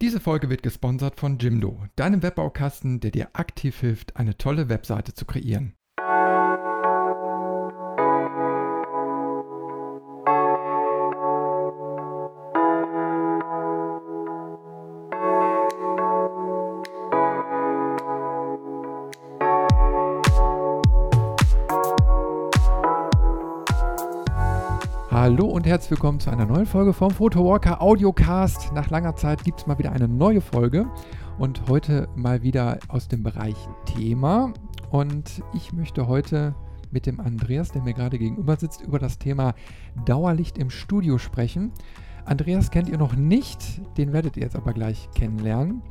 Diese Folge wird gesponsert von Jimdo, deinem Webbaukasten, der dir aktiv hilft, eine tolle Webseite zu kreieren. Herzlich willkommen zu einer neuen Folge vom Photowalker Audiocast. Nach langer Zeit gibt es mal wieder eine neue Folge und heute mal wieder aus dem Bereich Thema. Und ich möchte heute mit dem Andreas, der mir gerade gegenüber sitzt, über das Thema Dauerlicht im Studio sprechen. Andreas kennt ihr noch nicht, den werdet ihr jetzt aber gleich kennenlernen.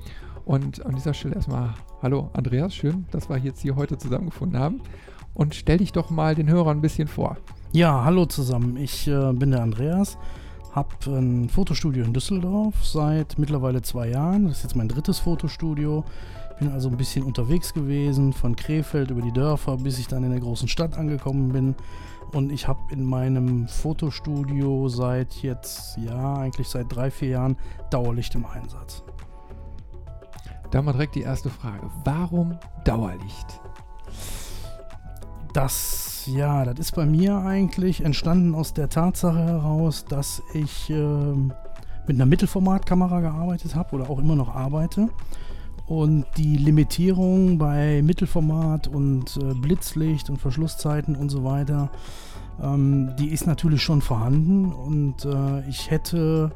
Und an dieser Stelle erstmal Hallo Andreas, schön, dass wir jetzt hier heute zusammengefunden haben. Und stell dich doch mal den Hörern ein bisschen vor. Ja, hallo zusammen. Ich äh, bin der Andreas, habe ein Fotostudio in Düsseldorf seit mittlerweile zwei Jahren. Das ist jetzt mein drittes Fotostudio. Bin also ein bisschen unterwegs gewesen, von Krefeld über die Dörfer, bis ich dann in der großen Stadt angekommen bin. Und ich habe in meinem Fotostudio seit jetzt, ja, eigentlich seit drei, vier Jahren Dauerlicht im Einsatz. Da mal direkt die erste Frage. Warum Dauerlicht? Das, ja, das ist bei mir eigentlich entstanden aus der Tatsache heraus, dass ich äh, mit einer Mittelformatkamera gearbeitet habe oder auch immer noch arbeite. Und die Limitierung bei Mittelformat und äh, Blitzlicht und Verschlusszeiten und so weiter, ähm, die ist natürlich schon vorhanden. Und äh, ich hätte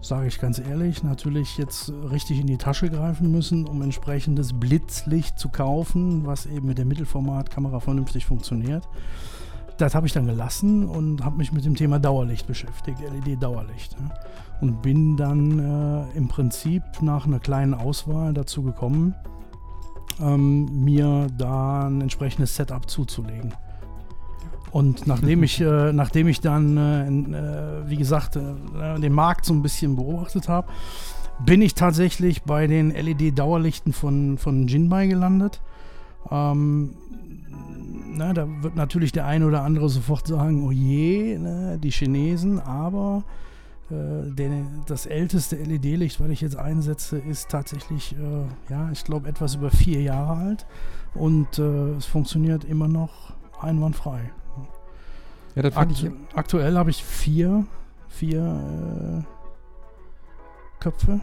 sage ich ganz ehrlich, natürlich jetzt richtig in die Tasche greifen müssen, um entsprechendes Blitzlicht zu kaufen, was eben mit der Mittelformatkamera vernünftig funktioniert. Das habe ich dann gelassen und habe mich mit dem Thema Dauerlicht beschäftigt, LED-Dauerlicht. Und bin dann äh, im Prinzip nach einer kleinen Auswahl dazu gekommen, ähm, mir da ein entsprechendes Setup zuzulegen. Und nachdem ich, äh, nachdem ich dann, äh, äh, wie gesagt, äh, den Markt so ein bisschen beobachtet habe, bin ich tatsächlich bei den LED-Dauerlichten von, von Jinbei gelandet. Ähm, na, da wird natürlich der eine oder andere sofort sagen, oh je, ne, die Chinesen, aber äh, der, das älteste LED-Licht, was ich jetzt einsetze, ist tatsächlich, äh, ja, ich glaube, etwas über vier Jahre alt und es funktioniert immer noch einwandfrei. Ja, das Akt ich aktuell habe ich vier, vier äh, Köpfe.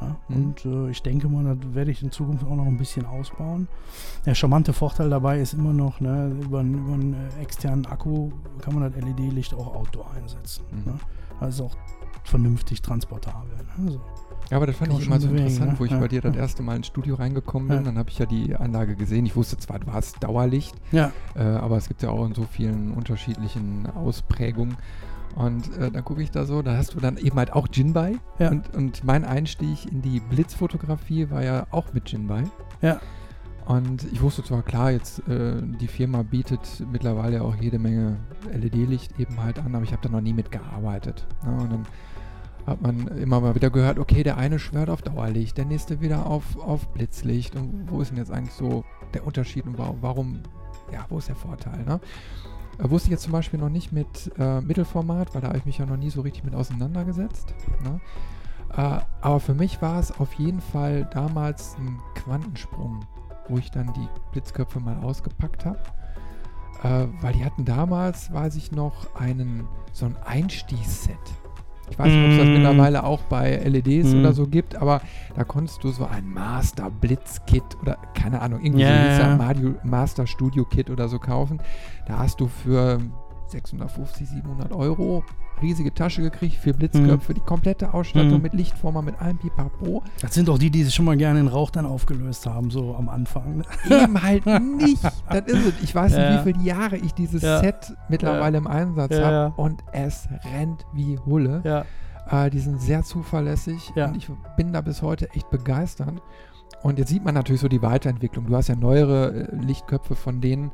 Ja, mhm. Und äh, ich denke mal, das werde ich in Zukunft auch noch ein bisschen ausbauen. Der charmante Vorteil dabei ist immer noch, ne, über, über einen äh, externen Akku kann man das LED-Licht auch outdoor einsetzen. Mhm. Ne? Also auch vernünftig transportabel. Ne? So. Ja, aber das fand ich immer so bewegen, interessant, ne? wo ich ja, bei dir das erste Mal ins Studio reingekommen bin. Ja. Dann habe ich ja die Anlage gesehen. Ich wusste zwar, du hast Dauerlicht, ja. äh, aber es gibt ja auch in so vielen unterschiedlichen Ausprägungen. Und äh, dann gucke ich da so, da hast du dann eben halt auch Jinbei. Ja. Und, und mein Einstieg in die Blitzfotografie war ja auch mit Jinbei. Ja. Und ich wusste zwar klar, jetzt äh, die Firma bietet mittlerweile auch jede Menge LED-Licht eben halt an, aber ich habe da noch nie mitgearbeitet. Ne? Und dann hat man immer mal wieder gehört, okay, der eine schwört auf Dauerlicht, der nächste wieder auf, auf Blitzlicht. Und wo ist denn jetzt eigentlich so der Unterschied und warum, ja, wo ist der Vorteil? Ne? Äh, wusste ich jetzt zum Beispiel noch nicht mit äh, Mittelformat, weil da habe ich mich ja noch nie so richtig mit auseinandergesetzt. Ne? Äh, aber für mich war es auf jeden Fall damals ein Quantensprung, wo ich dann die Blitzköpfe mal ausgepackt habe. Äh, weil die hatten damals, weiß ich noch, einen so ein Einstiegsset. Ich weiß nicht, ob es das mm. mittlerweile auch bei LEDs mm. oder so gibt, aber da konntest du so ein Master Blitz Kit oder keine Ahnung, irgendwie yeah, so yeah. Master Studio Kit oder so kaufen. Da hast du für 650, 700 Euro riesige Tasche gekriegt, vier Blitzköpfe, mhm. die komplette Ausstattung mhm. mit Lichtformer, mit allem Pipapo. Das sind doch die, die sich schon mal gerne in Rauch dann aufgelöst haben, so am Anfang. Ne? Eben halt nicht. Das ist es. Ich weiß ja. nicht, wie viele Jahre ich dieses ja. Set mittlerweile ja. im Einsatz habe und es rennt wie Hulle. Äh, die sind sehr zuverlässig und ich bin da bis heute echt begeistert. Und jetzt sieht man natürlich so die Weiterentwicklung. Du hast ja neuere äh, Lichtköpfe von denen.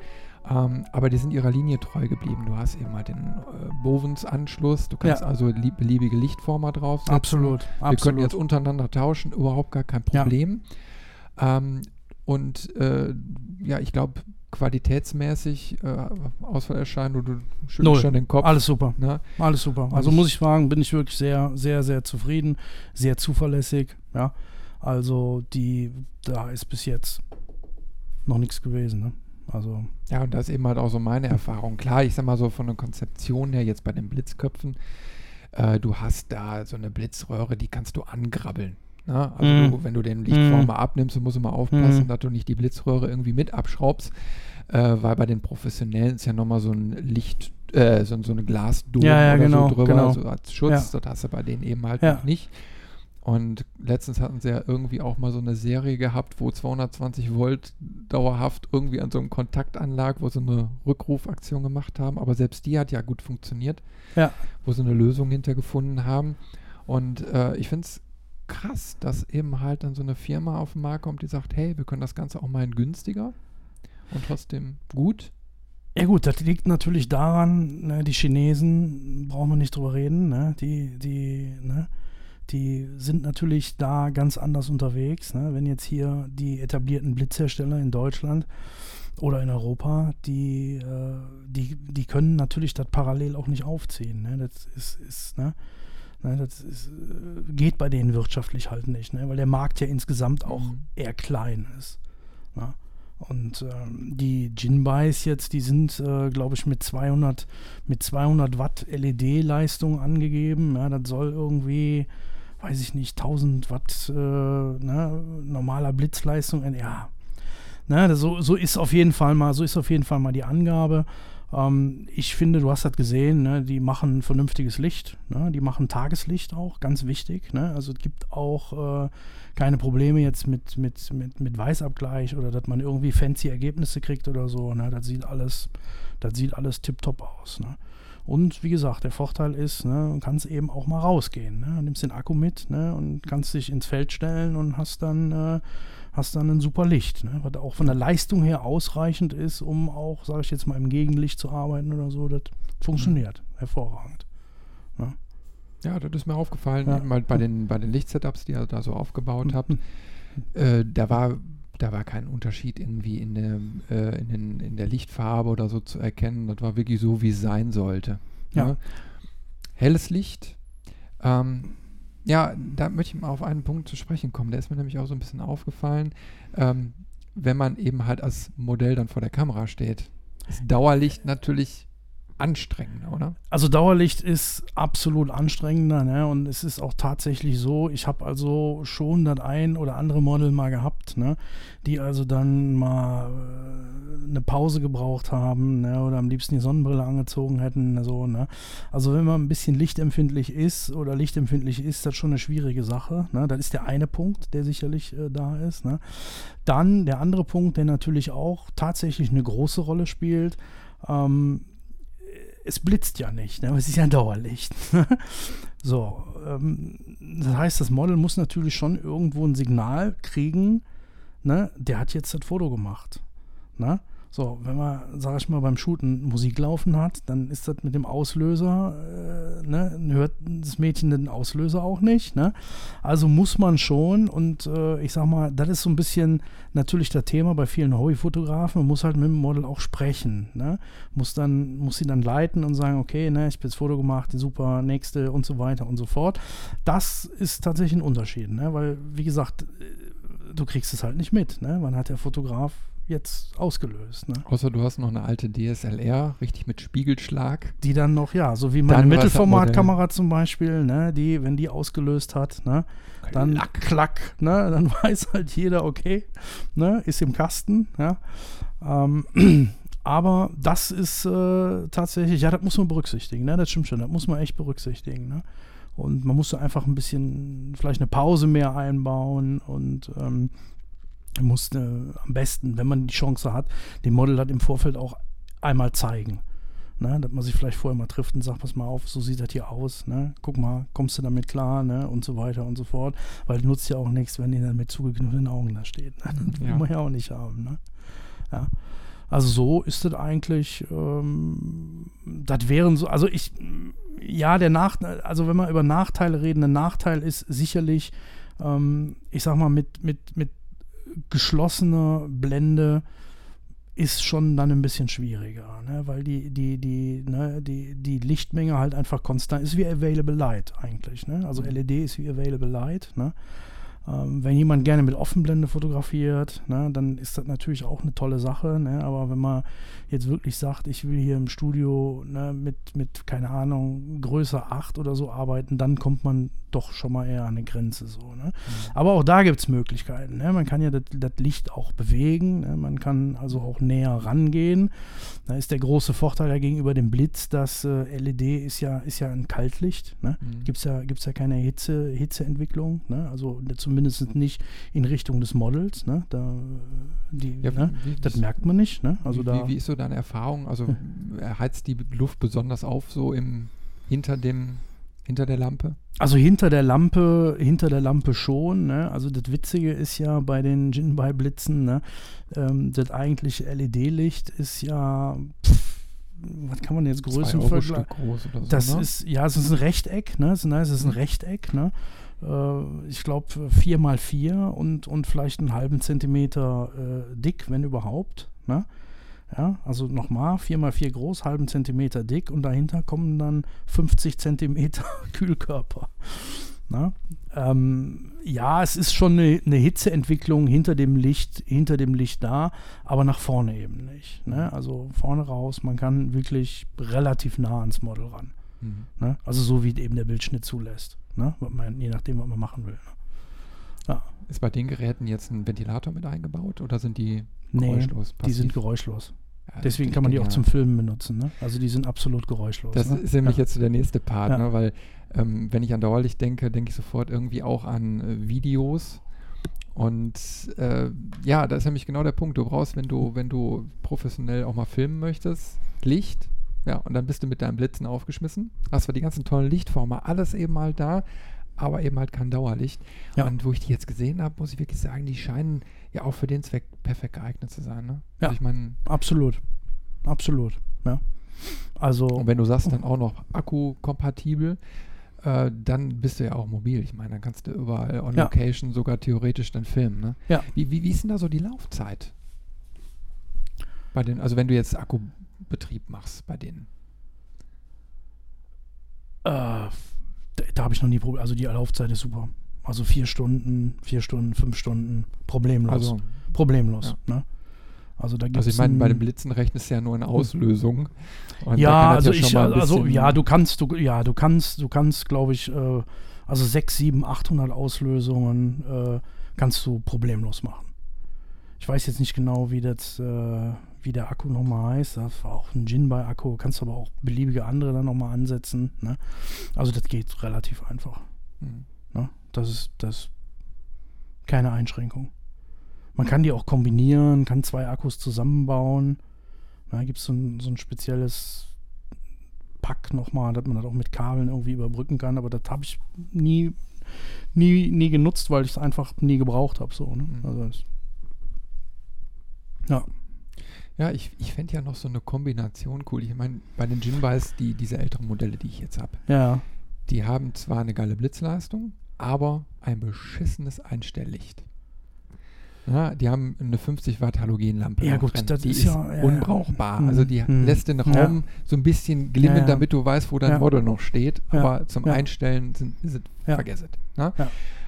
Ähm, aber die sind ihrer Linie treu geblieben. Du hast eben halt den äh, Bovens-Anschluss, du kannst ja. also lieb, beliebige Lichtformer draufsetzen. Absolut, Wir absolut. können jetzt untereinander tauschen, überhaupt gar kein Problem. Ja. Ähm, Und äh, ja, ich glaube, qualitätsmäßig äh, Ausfallerscheinung, du schüttelst schon den Kopf. Alles super. Ne? Alles super. Also muss ich sagen, bin ich wirklich sehr, sehr, sehr zufrieden, sehr zuverlässig. Ja. Also die, da ist bis jetzt noch nichts gewesen. Ne? Also. Ja, und das ist eben halt auch so meine Erfahrung. Klar, ich sag mal so von der Konzeption her, jetzt bei den Blitzköpfen, äh, du hast da so eine Blitzröhre, die kannst du angrabbeln. Ne? Also mm. du, wenn du den Lichtformer mm. abnimmst, musst du mal aufpassen, mm. dass du nicht die Blitzröhre irgendwie mit abschraubst, äh, weil bei den Professionellen ist ja nochmal so ein Licht, äh, so, so eine Glasdose ja, ja, oder genau, so drüber, genau. so als Schutz. Ja. Das hast du bei denen eben halt ja. noch nicht. Und letztens hatten sie ja irgendwie auch mal so eine Serie gehabt, wo 220 Volt dauerhaft irgendwie an so einem Kontaktanlag, wo sie eine Rückrufaktion gemacht haben. Aber selbst die hat ja gut funktioniert, ja. wo sie eine Lösung hintergefunden haben. Und äh, ich finde es krass, dass eben halt dann so eine Firma auf den Markt kommt, die sagt, hey, wir können das Ganze auch mal in günstiger und trotzdem gut. Ja gut, das liegt natürlich daran, ne, die Chinesen, brauchen wir nicht drüber reden, ne, die, die, ne, die sind natürlich da ganz anders unterwegs. Ne? Wenn jetzt hier die etablierten Blitzhersteller in Deutschland oder in Europa, die, äh, die, die können natürlich das parallel auch nicht aufziehen. Ne? Das ist, ist ne? ne das ist, äh, geht bei denen wirtschaftlich halt nicht, ne? weil der Markt ja insgesamt auch mhm. eher klein ist. Ne? Und ähm, die Jinbais jetzt, die sind, äh, glaube ich, mit 200, mit 200 Watt LED-Leistung angegeben. Ja, das soll irgendwie weiß ich nicht, 1000 Watt äh, ne, normaler Blitzleistung. Ja, ne, so, so ist auf jeden Fall mal, so ist auf jeden Fall mal die Angabe. Ähm, ich finde, du hast das gesehen, ne, die machen vernünftiges Licht, ne, die machen Tageslicht auch, ganz wichtig. Ne, also es gibt auch äh, keine Probleme jetzt mit, mit, mit, mit Weißabgleich oder dass man irgendwie fancy Ergebnisse kriegt oder so. Ne, das sieht alles, das sieht alles tipptopp aus. Ne. Und wie gesagt, der Vorteil ist, ne, du kannst eben auch mal rausgehen. Ne? Nimmst den Akku mit ne, und kannst dich ins Feld stellen und hast dann, äh, hast dann ein super Licht. Ne? Was auch von der Leistung her ausreichend ist, um auch, sage ich jetzt mal, im Gegenlicht zu arbeiten oder so. Das funktioniert mhm. hervorragend. Ne? Ja, das ist mir aufgefallen, ja. mal bei den, bei den Lichtsetups, die ihr da so aufgebaut habt. Mhm. Äh, da war da war kein Unterschied irgendwie in der, äh, in, den, in der Lichtfarbe oder so zu erkennen. Das war wirklich so, wie es sein sollte. Ja. ja. Helles Licht. Ähm, ja, da möchte ich mal auf einen Punkt zu sprechen kommen. Der ist mir nämlich auch so ein bisschen aufgefallen. Ähm, wenn man eben halt als Modell dann vor der Kamera steht, ist Dauerlicht natürlich anstrengender, oder? Also Dauerlicht ist absolut anstrengender, ne? Und es ist auch tatsächlich so, ich habe also schon das ein oder andere Model mal gehabt, ne? Die also dann mal äh, eine Pause gebraucht haben, ne? Oder am liebsten die Sonnenbrille angezogen hätten, so, ne? Also wenn man ein bisschen lichtempfindlich ist oder lichtempfindlich ist, das schon eine schwierige Sache, ne? Das ist der eine Punkt, der sicherlich äh, da ist, ne? Dann der andere Punkt, der natürlich auch tatsächlich eine große Rolle spielt, ähm, es blitzt ja nicht, ne? es ist ja ein Dauerlicht. so, ähm, das heißt, das Model muss natürlich schon irgendwo ein Signal kriegen, ne? der hat jetzt das Foto gemacht. Ne? So, wenn man, sag ich mal, beim Shooten Musik laufen hat, dann ist das mit dem Auslöser, äh, ne, hört das Mädchen den Auslöser auch nicht, ne? Also muss man schon und äh, ich sag mal, das ist so ein bisschen natürlich das Thema bei vielen Hobbyfotografen, man muss halt mit dem Model auch sprechen, ne? Muss dann, muss sie dann leiten und sagen, okay, ne, ich habe jetzt Foto gemacht, super, nächste und so weiter und so fort. Das ist tatsächlich ein Unterschied, ne? Weil, wie gesagt, äh, du kriegst es halt nicht mit, ne? Man hat der Fotograf jetzt ausgelöst. Ne? Außer du hast noch eine alte DSLR, richtig mit Spiegelschlag. Die dann noch, ja, so wie meine Mittelformatkamera zum Beispiel, ne, die, wenn die ausgelöst hat, ne, dann klack, klack ne, dann weiß halt jeder, okay, ne, ist im Kasten, ja. Ähm, aber das ist äh, tatsächlich, ja, das muss man berücksichtigen, ne, das stimmt schon, das muss man echt berücksichtigen, ne. Und man muss einfach ein bisschen, vielleicht eine Pause mehr einbauen und ähm, muss äh, am besten, wenn man die Chance hat, dem Model das im Vorfeld auch einmal zeigen. Ne, dass man sich vielleicht vorher mal trifft und sagt, pass mal auf, so sieht das hier aus, ne? Guck mal, kommst du damit klar, ne? Und so weiter und so fort. Weil nutzt ja auch nichts, wenn die dann mit zugekniffenen Augen da steht. Ne? Das ja. will man ja auch nicht haben, ne? Ja. Also so ist das eigentlich, ähm, das wären so, also ich, ja, der Nachteil, also wenn wir über Nachteile reden, ein Nachteil ist sicherlich, ähm, ich sag mal, mit, mit, mit geschlossene Blende ist schon dann ein bisschen schwieriger, ne? weil die, die, die, ne, die, die Lichtmenge halt einfach konstant ist wie Available Light eigentlich. Ne? Also mhm. LED ist wie Available Light. Ne? Ähm, wenn jemand gerne mit Offenblende fotografiert, ne, dann ist das natürlich auch eine tolle Sache. Ne? Aber wenn man jetzt wirklich sagt, ich will hier im Studio ne, mit, mit, keine Ahnung, Größe 8 oder so arbeiten, dann kommt man doch schon mal eher an eine Grenze. So, ne? Mhm. Aber auch da gibt es Möglichkeiten. Ne? Man kann ja das Licht auch bewegen, ne? man kann also auch näher rangehen. Da ist der große Vorteil ja gegenüber dem Blitz, dass äh, LED ist ja, ist ja ein Kaltlicht. Ne? Mhm. Gibt es ja, gibt's ja keine Hitze, Hitzeentwicklung, ne? also zumindest nicht in Richtung des Models. Ne? Da, die, ja, ne? wie, das merkt man nicht. Ne? Also wie, da, wie, ist so deine Erfahrung? Also heizt die Luft besonders auf so im hinter dem hinter der Lampe? Also hinter der Lampe, hinter der Lampe schon. Ne? Also das Witzige ist ja bei den Jinbei-Blitzen, ne? ähm, das eigentliche LED-Licht ist ja, pff, was kann man jetzt Größenvergleich? groß oder so, Das ne? ist, ja, es ist ein Rechteck, ne? Es, nein, es ist ein Rechteck, ne? Äh, ich glaube 4 mal 4 und, und vielleicht einen halben Zentimeter äh, dick, wenn überhaupt. Ne? Ja, also nochmal, 4x4 groß, halben Zentimeter dick und dahinter kommen dann 50 Zentimeter Kühlkörper. Na? Ähm, ja, es ist schon eine, eine, Hitzeentwicklung hinter dem Licht, hinter dem Licht da, aber nach vorne eben nicht. Ne? Also vorne raus, man kann wirklich relativ nah ans Model ran. Mhm. Ne? Also so wie eben der Bildschnitt zulässt. Ne? Man, je nachdem, was man machen will. Ja. Ist bei den Geräten jetzt ein Ventilator mit eingebaut oder sind die geräuschlos? Nee, die sind geräuschlos. Ja, Deswegen kann man die auch zum Filmen benutzen. Ne? Also die sind absolut geräuschlos. Das ne? ist nämlich ja. jetzt der nächste Part, ja. ne? weil ähm, wenn ich an Dauerlicht denke, denke ich sofort irgendwie auch an äh, Videos. Und äh, ja, da ist nämlich genau der Punkt. Du brauchst, wenn du, wenn du professionell auch mal filmen möchtest, Licht. Ja, und dann bist du mit deinem Blitzen aufgeschmissen. Hast zwar die ganzen tollen Lichtformen, alles eben mal da, aber eben halt kein Dauerlicht. Ja. Und wo ich die jetzt gesehen habe, muss ich wirklich sagen, die scheinen ja auch für den Zweck perfekt geeignet zu sein. Ne? Ja, also ich mein, absolut. Absolut, ja. Also, und wenn du sagst, dann auch noch akkukompatibel, äh, dann bist du ja auch mobil. Ich meine, dann kannst du überall on ja. Location sogar theoretisch dann filmen. Ne? Ja. Wie, wie, wie ist denn da so die Laufzeit? Bei den, also wenn du jetzt Akkubetrieb machst bei denen? Äh, da, habe ich noch nie Probleme. Also die Laufzeit ist super. Also vier Stunden, vier Stunden, fünf Stunden, problemlos. Also, problemlos. Ja. Ne? Also da Also ich meine, bei den Blitzen rechnest du ja nur eine Auslösung. ja, also ja ich, also ja, du kannst, du, ja, du kannst, du kannst, glaube ich, äh, also 6, 7, 800 Auslösungen äh, kannst du problemlos machen. Ich weiß jetzt nicht genau, wie das, äh, wie der Akku nochmal heißt. Das war auch ein Jinbei-Akku. Kannst aber auch beliebige andere dann nochmal ansetzen. Ne? Also das geht relativ einfach. Mhm. Ne? Das ist das keine Einschränkung. Man kann die auch kombinieren, kann zwei Akkus zusammenbauen. Da gibt es so ein, so ein spezielles Pack nochmal, dass man das auch mit Kabeln irgendwie überbrücken kann. Aber das habe ich nie, nie, nie genutzt, weil ich es einfach nie gebraucht habe. So, ne? Mhm. also ja. Ja, ich, ich fände ja noch so eine Kombination cool. Ich meine, bei den Jinbais, die, diese älteren Modelle, die ich jetzt habe, ja. die haben zwar eine geile Blitzleistung, aber ein beschissenes Einstelllicht. Ja, die haben eine 50 Watt Halogenlampe. Ja, gut, drin. das die ist, ja, unbrauchbar. Ja. Also die hm. lässt den Raum so ein bisschen glimmen, damit du weißt, wo dein Model noch steht. Aber zum Einstellen sind, sind vergessen.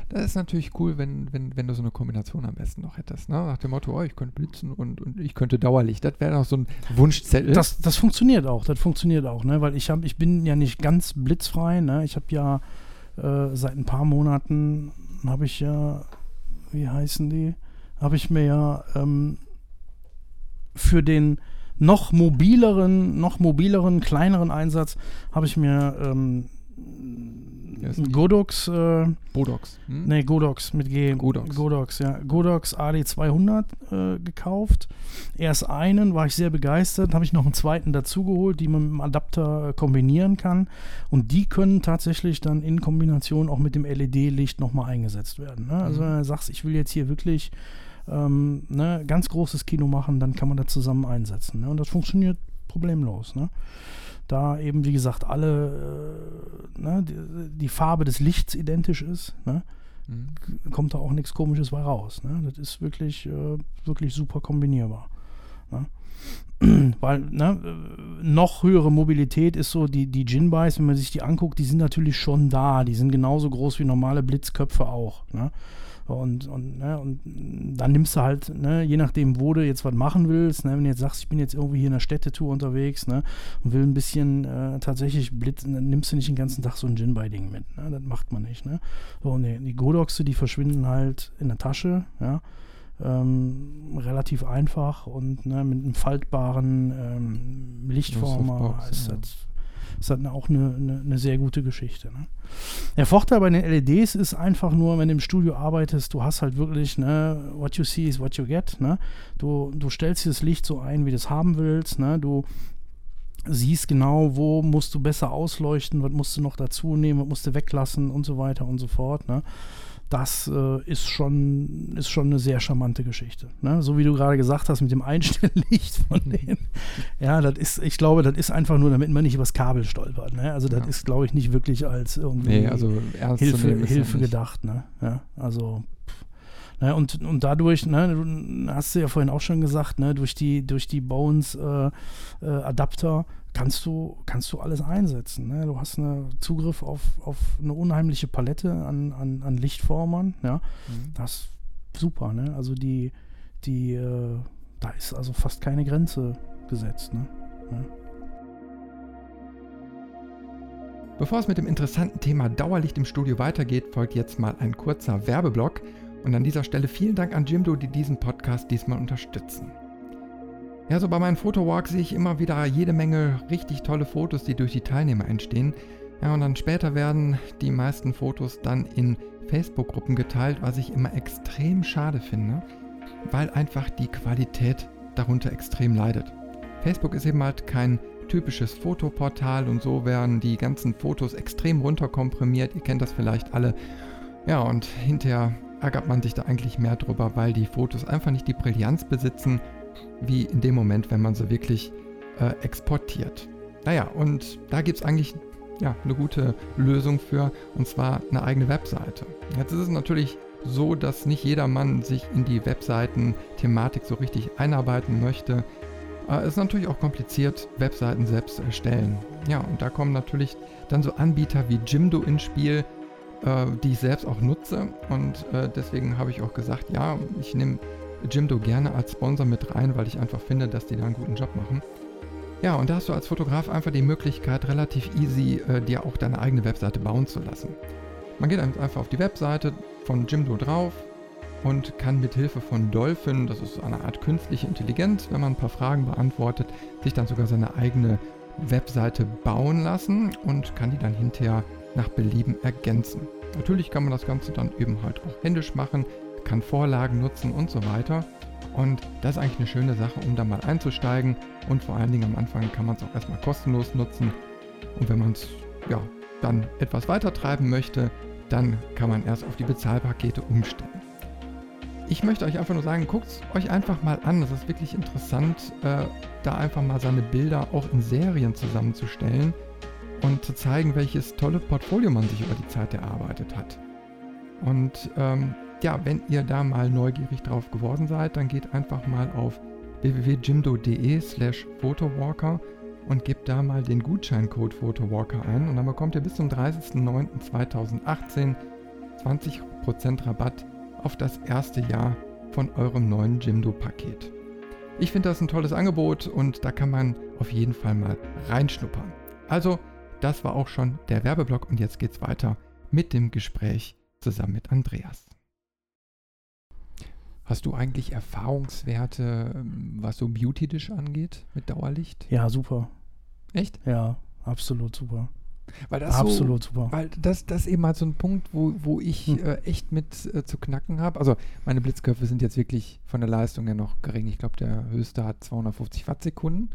Das ist natürlich cool, wenn, wenn, wenn du so eine Kombination am besten noch hättest. Ne? Nach dem Motto, oh, ich könnte blitzen und, und ich könnte Dauerlicht. Das wäre noch so ein Wunschzettel. Das, das funktioniert auch, das funktioniert auch, ne? weil ich, hab, ich bin ja nicht ganz blitzfrei. Ne? Ich habe ja äh, seit ein paar Monaten, habe ich ja, wie heißen die? habe ich mir ja ähm, für den noch mobileren, noch mobileren, kleineren Einsatz habe ich mir ähm, Godox. Äh, Bodox. Hm? Nee, Godox mit G. Godox. Godox, ja. Godox AD200 äh, gekauft. Erst einen, war ich sehr begeistert. Habe ich noch einen zweiten dazugeholt, die man mit dem Adapter äh, kombinieren kann. Und die können tatsächlich dann in Kombination auch mit dem LED-Licht nochmal eingesetzt werden. Ne? Also, mhm. wenn du sagst, ich will jetzt hier wirklich ähm, ne, ganz großes Kino machen, dann kann man das zusammen einsetzen. Ne? Und das funktioniert problemlos. Ne? Da eben, wie gesagt, alle, äh, ne, die, die, Farbe des Lichts identisch ist. Ne? mhm. kommt da auch nichts Komisches bei raus. Ne? Das ist wirklich, äh, wirklich super kombinierbar. Ne? Weil ne, noch höhere Mobilität ist so, die, die Gin-Buys, wenn man sich die anguckt, die sind natürlich schon da. Die sind genauso groß wie normale Blitzköpfe auch. Ne? Und, und, ne, und dann nimmst du halt, ne, je nachdem, wo du jetzt was machen willst, ne, wenn du jetzt sagst, ich bin jetzt irgendwie hier in der Städtetour unterwegs ne, und will ein bisschen äh, tatsächlich blitzen, dann nimmst du nicht den ganzen Tag so ein Gin-By-Ding mit. Ne, das macht man nicht. Ne? So, und die, die Godoxe, die verschwinden halt in der Tasche, ja. Ähm, relativ einfach und ne, mit einem faltbaren ähm, Lichtformer ist das ist halt auch eine, eine, eine, sehr gute Geschichte. Ne? Der Vorteil bei den LEDs ist einfach nur, wenn du im Studio arbeitest, du hast halt wirklich, ne, what you see is what you get. Ne? Du, du stellst dir das Licht so ein, wie du es haben willst. Ne? Du siehst genau, wo musst du besser ausleuchten, was musst du noch dazu nehmen, was musst du weglassen und so weiter und so fort. Ne? Das äh, ist, schon, ist schon eine sehr charmante Geschichte. Ne? So wie du gerade gesagt hast mit dem Einstelllicht von denen. Ja, das ist, ich glaube, das ist einfach nur, damit man nicht übers Kabel stolpert. Ne? Also das ja. ist, glaube ich, nicht wirklich als irgendwie nee, also Hilfe, Hilfe gedacht. Ne? Ja, also Ne, und, und dadurch, ne, du hast du ja vorhin auch schon gesagt, ne, durch die, durch die Bones äh, äh, Adapter kannst du, kannst du alles einsetzen. Ne? Du hast einen Zugriff auf, auf eine unheimliche Palette an, an, an Lichtformern. Ja? Mhm. Das ist super. Ne? Also die, die, äh, da ist also fast keine Grenze gesetzt. Ne? Ja. Bevor es mit dem interessanten Thema Dauerlicht im Studio weitergeht, folgt jetzt mal ein kurzer Werbeblock. Und an dieser Stelle vielen Dank an Jimdo, die diesen Podcast diesmal unterstützen. Ja, so bei meinen Fotowalks sehe ich immer wieder jede Menge richtig tolle Fotos, die durch die Teilnehmer entstehen. Ja, und dann später werden die meisten Fotos dann in Facebook-Gruppen geteilt, was ich immer extrem schade finde, weil einfach die Qualität darunter extrem leidet. Facebook ist eben halt kein typisches Fotoportal und so werden die ganzen Fotos extrem runterkomprimiert. Ihr kennt das vielleicht alle. Ja, und hinterher ärgert man sich da eigentlich mehr drüber, weil die Fotos einfach nicht die Brillanz besitzen, wie in dem Moment, wenn man sie wirklich äh, exportiert. Naja, und da gibt es eigentlich ja, eine gute Lösung für, und zwar eine eigene Webseite. Jetzt ist es natürlich so, dass nicht jedermann sich in die Webseiten-Thematik so richtig einarbeiten möchte. Äh, es ist natürlich auch kompliziert, Webseiten selbst zu erstellen. Ja, und da kommen natürlich dann so Anbieter wie Jimdo ins Spiel, äh, die ich selbst auch nutze. Und äh, deswegen habe ich auch gesagt, ja, ich nehme Jimdo gerne als Sponsor mit rein, weil ich einfach finde, dass die da einen guten Job machen. Ja, und da hast du als Fotograf einfach die Möglichkeit, relativ easy äh, dir auch deine eigene Webseite bauen zu lassen. Man geht einfach auf die Webseite von Jimdo drauf und kann mit Hilfe von Dolphin, das ist eine Art künstliche Intelligenz, wenn man ein paar Fragen beantwortet, sich dann sogar seine eigene Webseite bauen lassen und kann die dann hinterher nach Belieben ergänzen. Natürlich kann man das Ganze dann eben halt auch händisch machen, kann Vorlagen nutzen und so weiter. Und das ist eigentlich eine schöne Sache, um da mal einzusteigen. Und vor allen Dingen am Anfang kann man es auch erstmal kostenlos nutzen. Und wenn man es ja, dann etwas weiter treiben möchte, dann kann man erst auf die Bezahlpakete umstellen. Ich möchte euch einfach nur sagen, guckt es euch einfach mal an. Das ist wirklich interessant, äh, da einfach mal seine Bilder auch in Serien zusammenzustellen und zu zeigen, welches tolle Portfolio man sich über die Zeit erarbeitet hat. Und ähm, ja, wenn ihr da mal neugierig drauf geworden seid, dann geht einfach mal auf www.jimdo.de slash photowalker und gebt da mal den Gutscheincode Photowalker ein und dann bekommt ihr bis zum 30.09.2018 20% Rabatt auf das erste Jahr von eurem neuen Jimdo-Paket. Ich finde das ein tolles Angebot und da kann man auf jeden Fall mal reinschnuppern. Also, das war auch schon der Werbeblock und jetzt geht's weiter mit dem Gespräch zusammen mit Andreas. Hast du eigentlich Erfahrungswerte, ähm, was so Beauty-Dish angeht mit Dauerlicht? Ja, super. Echt? Ja, absolut super. Weil das Absolut so, super. Weil das, das eben halt so ein Punkt, wo, wo ich hm. äh, echt mit äh, zu knacken habe. Also meine Blitzköpfe sind jetzt wirklich von der Leistung her noch gering. Ich glaube, der höchste hat 250 Wattsekunden.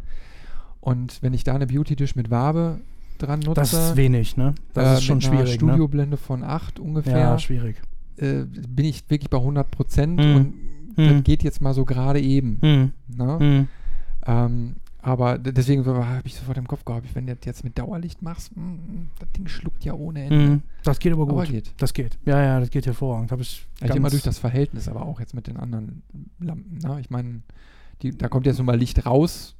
Und wenn ich da eine Beauty-Dish mit Wabe dran nutze. Das ist wenig, ne? Das äh, ist schon schwierig. Eine ne? Studioblende ne? von 8 ungefähr. Ja, schwierig äh, bin ich wirklich bei 100 Prozent mhm. und das mhm. geht jetzt mal so gerade eben. Mhm. Ne? Ähm, aber deswegen habe ich sofort im Kopf gehabt, wenn du das jetzt mit Dauerlicht machst, mh, mm, mm, das Ding schluckt ja ohne Ende. Das geht aber gut. Aber geht. Das geht. Ja, ja, das geht hervorragend. Habe ich, ich immer durch das Verhältnis, aber auch jetzt mit den anderen Lampen. Ne? Ich meine, da kommt jetzt nun mal Licht raus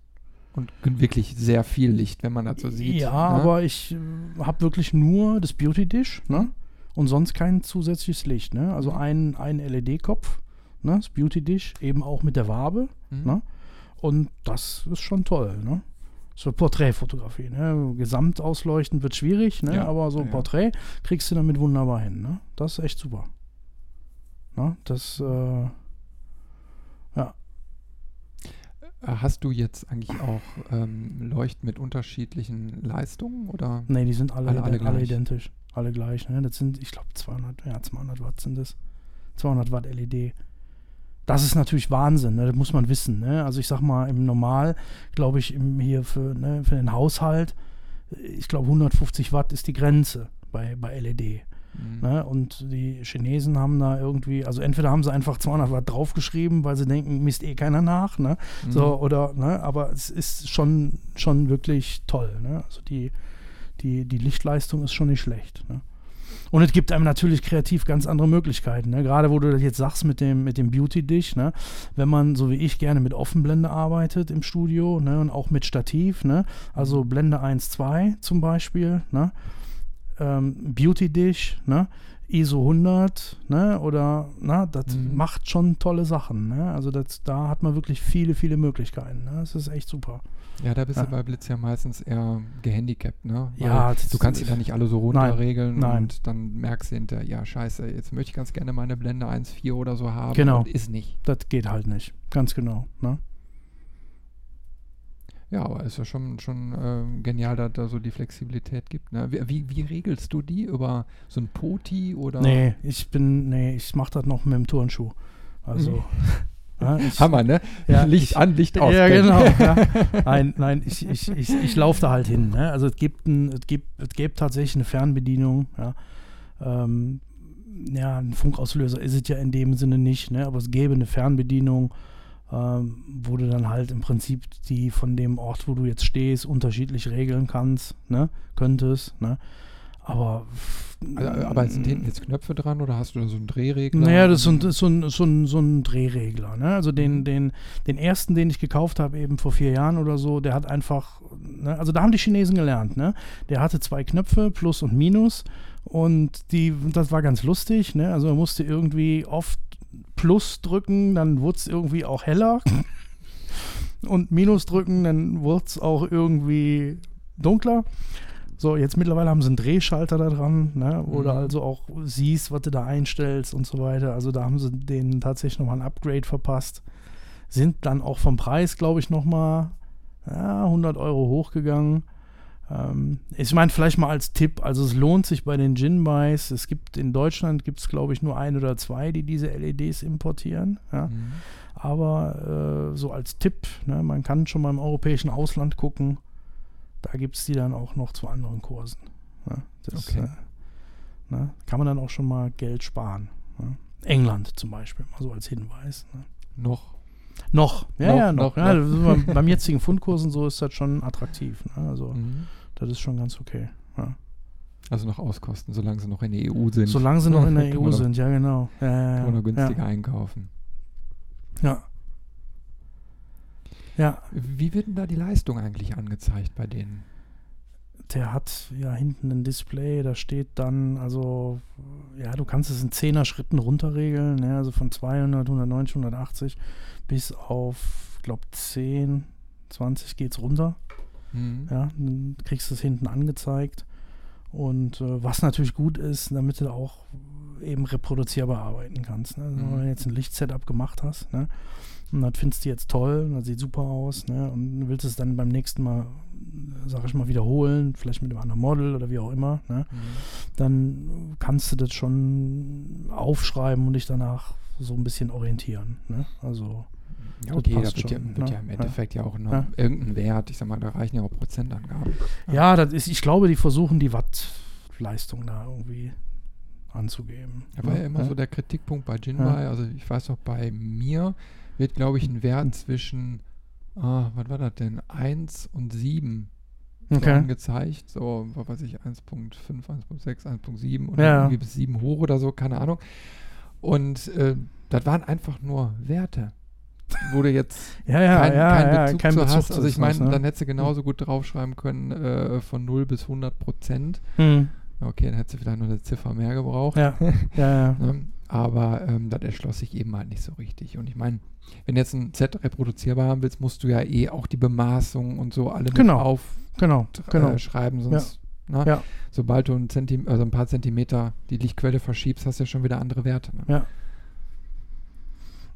und wirklich sehr viel Licht, wenn man das so sieht. Ja, ne? aber ich äh, habe wirklich nur das Beauty Dish ne? Und sonst kein zusätzliches Licht. Ne? Also ein, ein LED-Kopf, ne? das Beauty Dish, eben auch mit der Wabe. Mhm. Ne? Und das ist schon toll. Ne? So Porträtfotografie. Ne? Gesamt ausleuchten wird schwierig, ne? Ja, aber so ein ja. Porträt kriegst du damit wunderbar hin. Ne? Das ist echt super. Ne? Das, äh, ja. Hast du jetzt eigentlich auch ähm, Leuchten mit unterschiedlichen Leistungen? Oder? Nee, die sind alle, alle, alle, alle identisch. Alle gleich. Ne? Das sind, ich glaube, 200, ja, 200 Watt sind das. 200 Watt LED. Das ist natürlich Wahnsinn, ne? das muss man wissen. Ne? Also ich sag mal, im Normal, glaube ich, im, hier für, ne, für den Haushalt, ich glaube 150 Watt ist die Grenze bei, bei LED. Mhm. Ne? Und die Chinesen haben da irgendwie, also entweder haben sie einfach 200 Watt draufgeschrieben, weil sie denken, misst eh keiner nach, ne? Mhm. So, oder, ne? aber es ist schon, schon wirklich toll. Ne? Also die, die, die Lichtleistung ist schon nicht schlecht. Ne? Und es gibt einem natürlich kreativ ganz andere Möglichkeiten. Ne? Gerade wo du das jetzt sagst mit dem, mit dem Beauty-Dich, ne? wenn man, so wie ich, gerne mit Offenblende arbeitet im Studio ne? und auch mit Stativ, ne? also Blende 1, 2 zum Beispiel, ne? Ähm, Beauty-Dish, ne? ISO 100, ne, oder, na, das mhm. macht schon tolle Sachen, ne, also das, da hat man wirklich viele, viele Möglichkeiten, ne, das ist echt super. Ja, da bist ja. du bei Blitz ja meistens eher gehandicapt, ne? Weil ja, du kannst sie da nicht alle so runterregeln nein, und dann merkst du hinter, ja, scheiße, jetzt möchte ich ganz gerne meine Blende 1.4 oder so haben. Genau. Und ist nicht. Das geht halt nicht. Ganz genau, ne? Ja, aber ist ja schon, schon äh, genial, dass da so die Flexibilität gibt. Ne? Wie, wie, regelst du die? Über so ein Poti oder? Nee, ich bin, nee, ich mach das noch mit dem Turnschuh. Also. Mhm. Ja, ich, Hammer, ne? Ja, Licht ich, an, Licht aus. Ja, genau. Ja. Nein, nein, ich, ich, ich, ich laufe da halt hin. Ne? Also es gibt, ein, es, gibt, es gibt tatsächlich eine Fernbedienung. Ja. Ähm, ja, ein Funkauslöser ist es ja in dem Sinne nicht, ne? aber es gäbe eine Fernbedienung ähm, wo du dann halt im Prinzip die von dem Ort, wo du jetzt stehst, unterschiedlich regeln kannst, ne? Könntest, ne? Aber. Also, aber sind hinten jetzt Knöpfe dran oder hast du da so einen Drehregler? Naja, das ist so ein, so ein, so ein, so ein Drehregler. Ne? Also den, mhm. den, den ersten, den ich gekauft habe, eben vor vier Jahren oder so, der hat einfach, ne? also da haben die Chinesen gelernt, ne? Der hatte zwei Knöpfe, Plus und Minus. Und die, das war ganz lustig, ne? Also man musste irgendwie oft Plus drücken, dann wurde es irgendwie auch heller. Und Minus drücken, dann wurde es auch irgendwie dunkler. So, jetzt mittlerweile haben sie einen Drehschalter da dran, ne, wo mhm. du also auch siehst, was du da einstellst und so weiter. Also da haben sie denen tatsächlich nochmal ein Upgrade verpasst. Sind dann auch vom Preis, glaube ich, nochmal ja, 100 Euro hochgegangen. Ähm, ich meine, vielleicht mal als Tipp, also es lohnt sich bei den Gin-Buys, es gibt in Deutschland, gibt es glaube ich nur ein oder zwei, die diese LEDs importieren. Ja. Mhm. Aber äh, so als Tipp, ne, man kann schon mal im europäischen Ausland gucken, da gibt es die dann auch noch zu anderen Kursen. Ne. Das, okay. äh, ne, kann man dann auch schon mal Geld sparen. Ne. England zum Beispiel, mal so als Hinweis. Ne. Noch. Noch, ja, noch, ja, noch. noch ja, beim, jetzigen Fundkursen so ist das schon attraktiv. Ne? Also mhm. Das ist schon ganz okay. Ja. Also noch auskosten, solange sie noch in der EU sind. Solange sie noch in der EU sind, ja genau. Ja, ja, kann man noch günstiger einkaufen. Ja. Ja. Wie wird denn da die Leistung eigentlich angezeigt bei denen? Der hat ja hinten ein Display, da steht dann, also, ja, du kannst es in 10er Schritten runterregeln, ne, also von 200, 190, 180 bis auf, ich glaube, 10, 20 geht es runter. Mhm. Ja, dann kriegst du es hinten angezeigt. Und äh, was natürlich gut ist, damit du auch eben reproduzierbar arbeiten kannst. Ne? Also, mhm. Wenn du jetzt ein Lichtsetup gemacht hast, ne? und das findest du jetzt toll, das sieht super aus, ne? und du willst es dann beim nächsten Mal, sag ich mal, wiederholen, vielleicht mit einem anderen Model oder wie auch immer, ne? Mhm. dann kannst du das schon aufschreiben und dich danach so ein bisschen orientieren. Ne? Also ja, okay, da wird, schon, ja, wird ne? ja, im Endeffekt ja, ja auch noch ja. irgendein Wert. Ich sag mal, da reichen ja auch Prozentangaben. Ja, das ist, ich glaube, die versuchen die Wattleistung da irgendwie anzugeben. Da war ja immer so der Kritikpunkt bei Jinbei. Also ich weiß noch, bei mir wird, glaube ich, ein Wert zwischen ah, was war das denn? 1 und 7 okay. angezeigt. So, was weiß ich, 1.5, 1.6, 1.7 und ja. irgendwie bis 7 hoch oder so, keine Ahnung. Und äh, das waren einfach nur Werte. Wo du jetzt ja, ja, keinen ja, kein Bezug kein zu Bezug hast. Also ich meine, ne? dann hättest du genauso gut draufschreiben können äh, von 0 bis 100 Prozent. Hm. Okay, dann hättest du vielleicht noch eine Ziffer mehr gebraucht. Ja, ja, ja. Aber ähm, das erschloss sich eben halt nicht so richtig. Und ich meine, wenn du jetzt ein Set reproduzierbar haben willst, musst du ja eh auch die Bemaßung und so alle genau. auf genau. Genau. Äh, schreiben, sonst, ja. Ne? ja. sobald du ein, also ein paar Zentimeter die Lichtquelle verschiebst, hast du ja schon wieder andere Werte. Ne? Ja.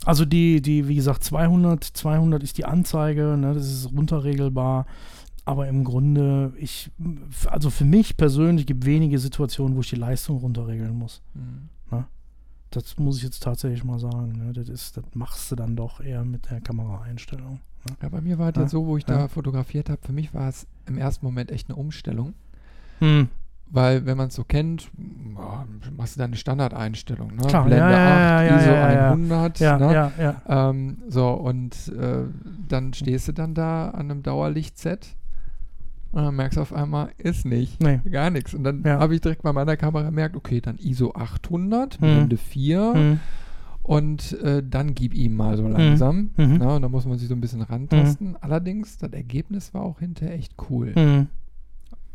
Also die, die, wie gesagt, 200, 200 ist die Anzeige, ne, das ist runterregelbar. Aber im Grunde, ich, also für mich persönlich gibt wenige Situationen, wo ich die Leistung runterregeln muss. Mhm. Ne? Das muss ich jetzt tatsächlich mal sagen. Ne? Das, ist, das machst du dann doch eher mit der Kameraeinstellung. Ne? Ja, bei mir war es ja? jetzt so, wo ich ja? da fotografiert habe, für mich war es im ersten Moment echt eine Umstellung. Hm. Weil, wenn man es so kennt, boah, machst du deine Standardeinstellung, ne? Klar, Blende ja, 8, ja, ISO ja, 100, ja, ne? ja, ja. Ähm, so, und äh, dann stehst du dann da an einem Dauerlichtset und dann merkst du auf einmal, ist nicht, nee. gar nichts. Und dann habe ich direkt bei meiner Kamera gemerkt, okay, dann ISO 800, hm. Blende 4 hm. und äh, dann gib ihm mal so hm. langsam. Mhm. Na, ne? und dann muss man sich so ein bisschen rantasten. Mhm. Allerdings, das Ergebnis war auch hinterher echt cool. Mhm.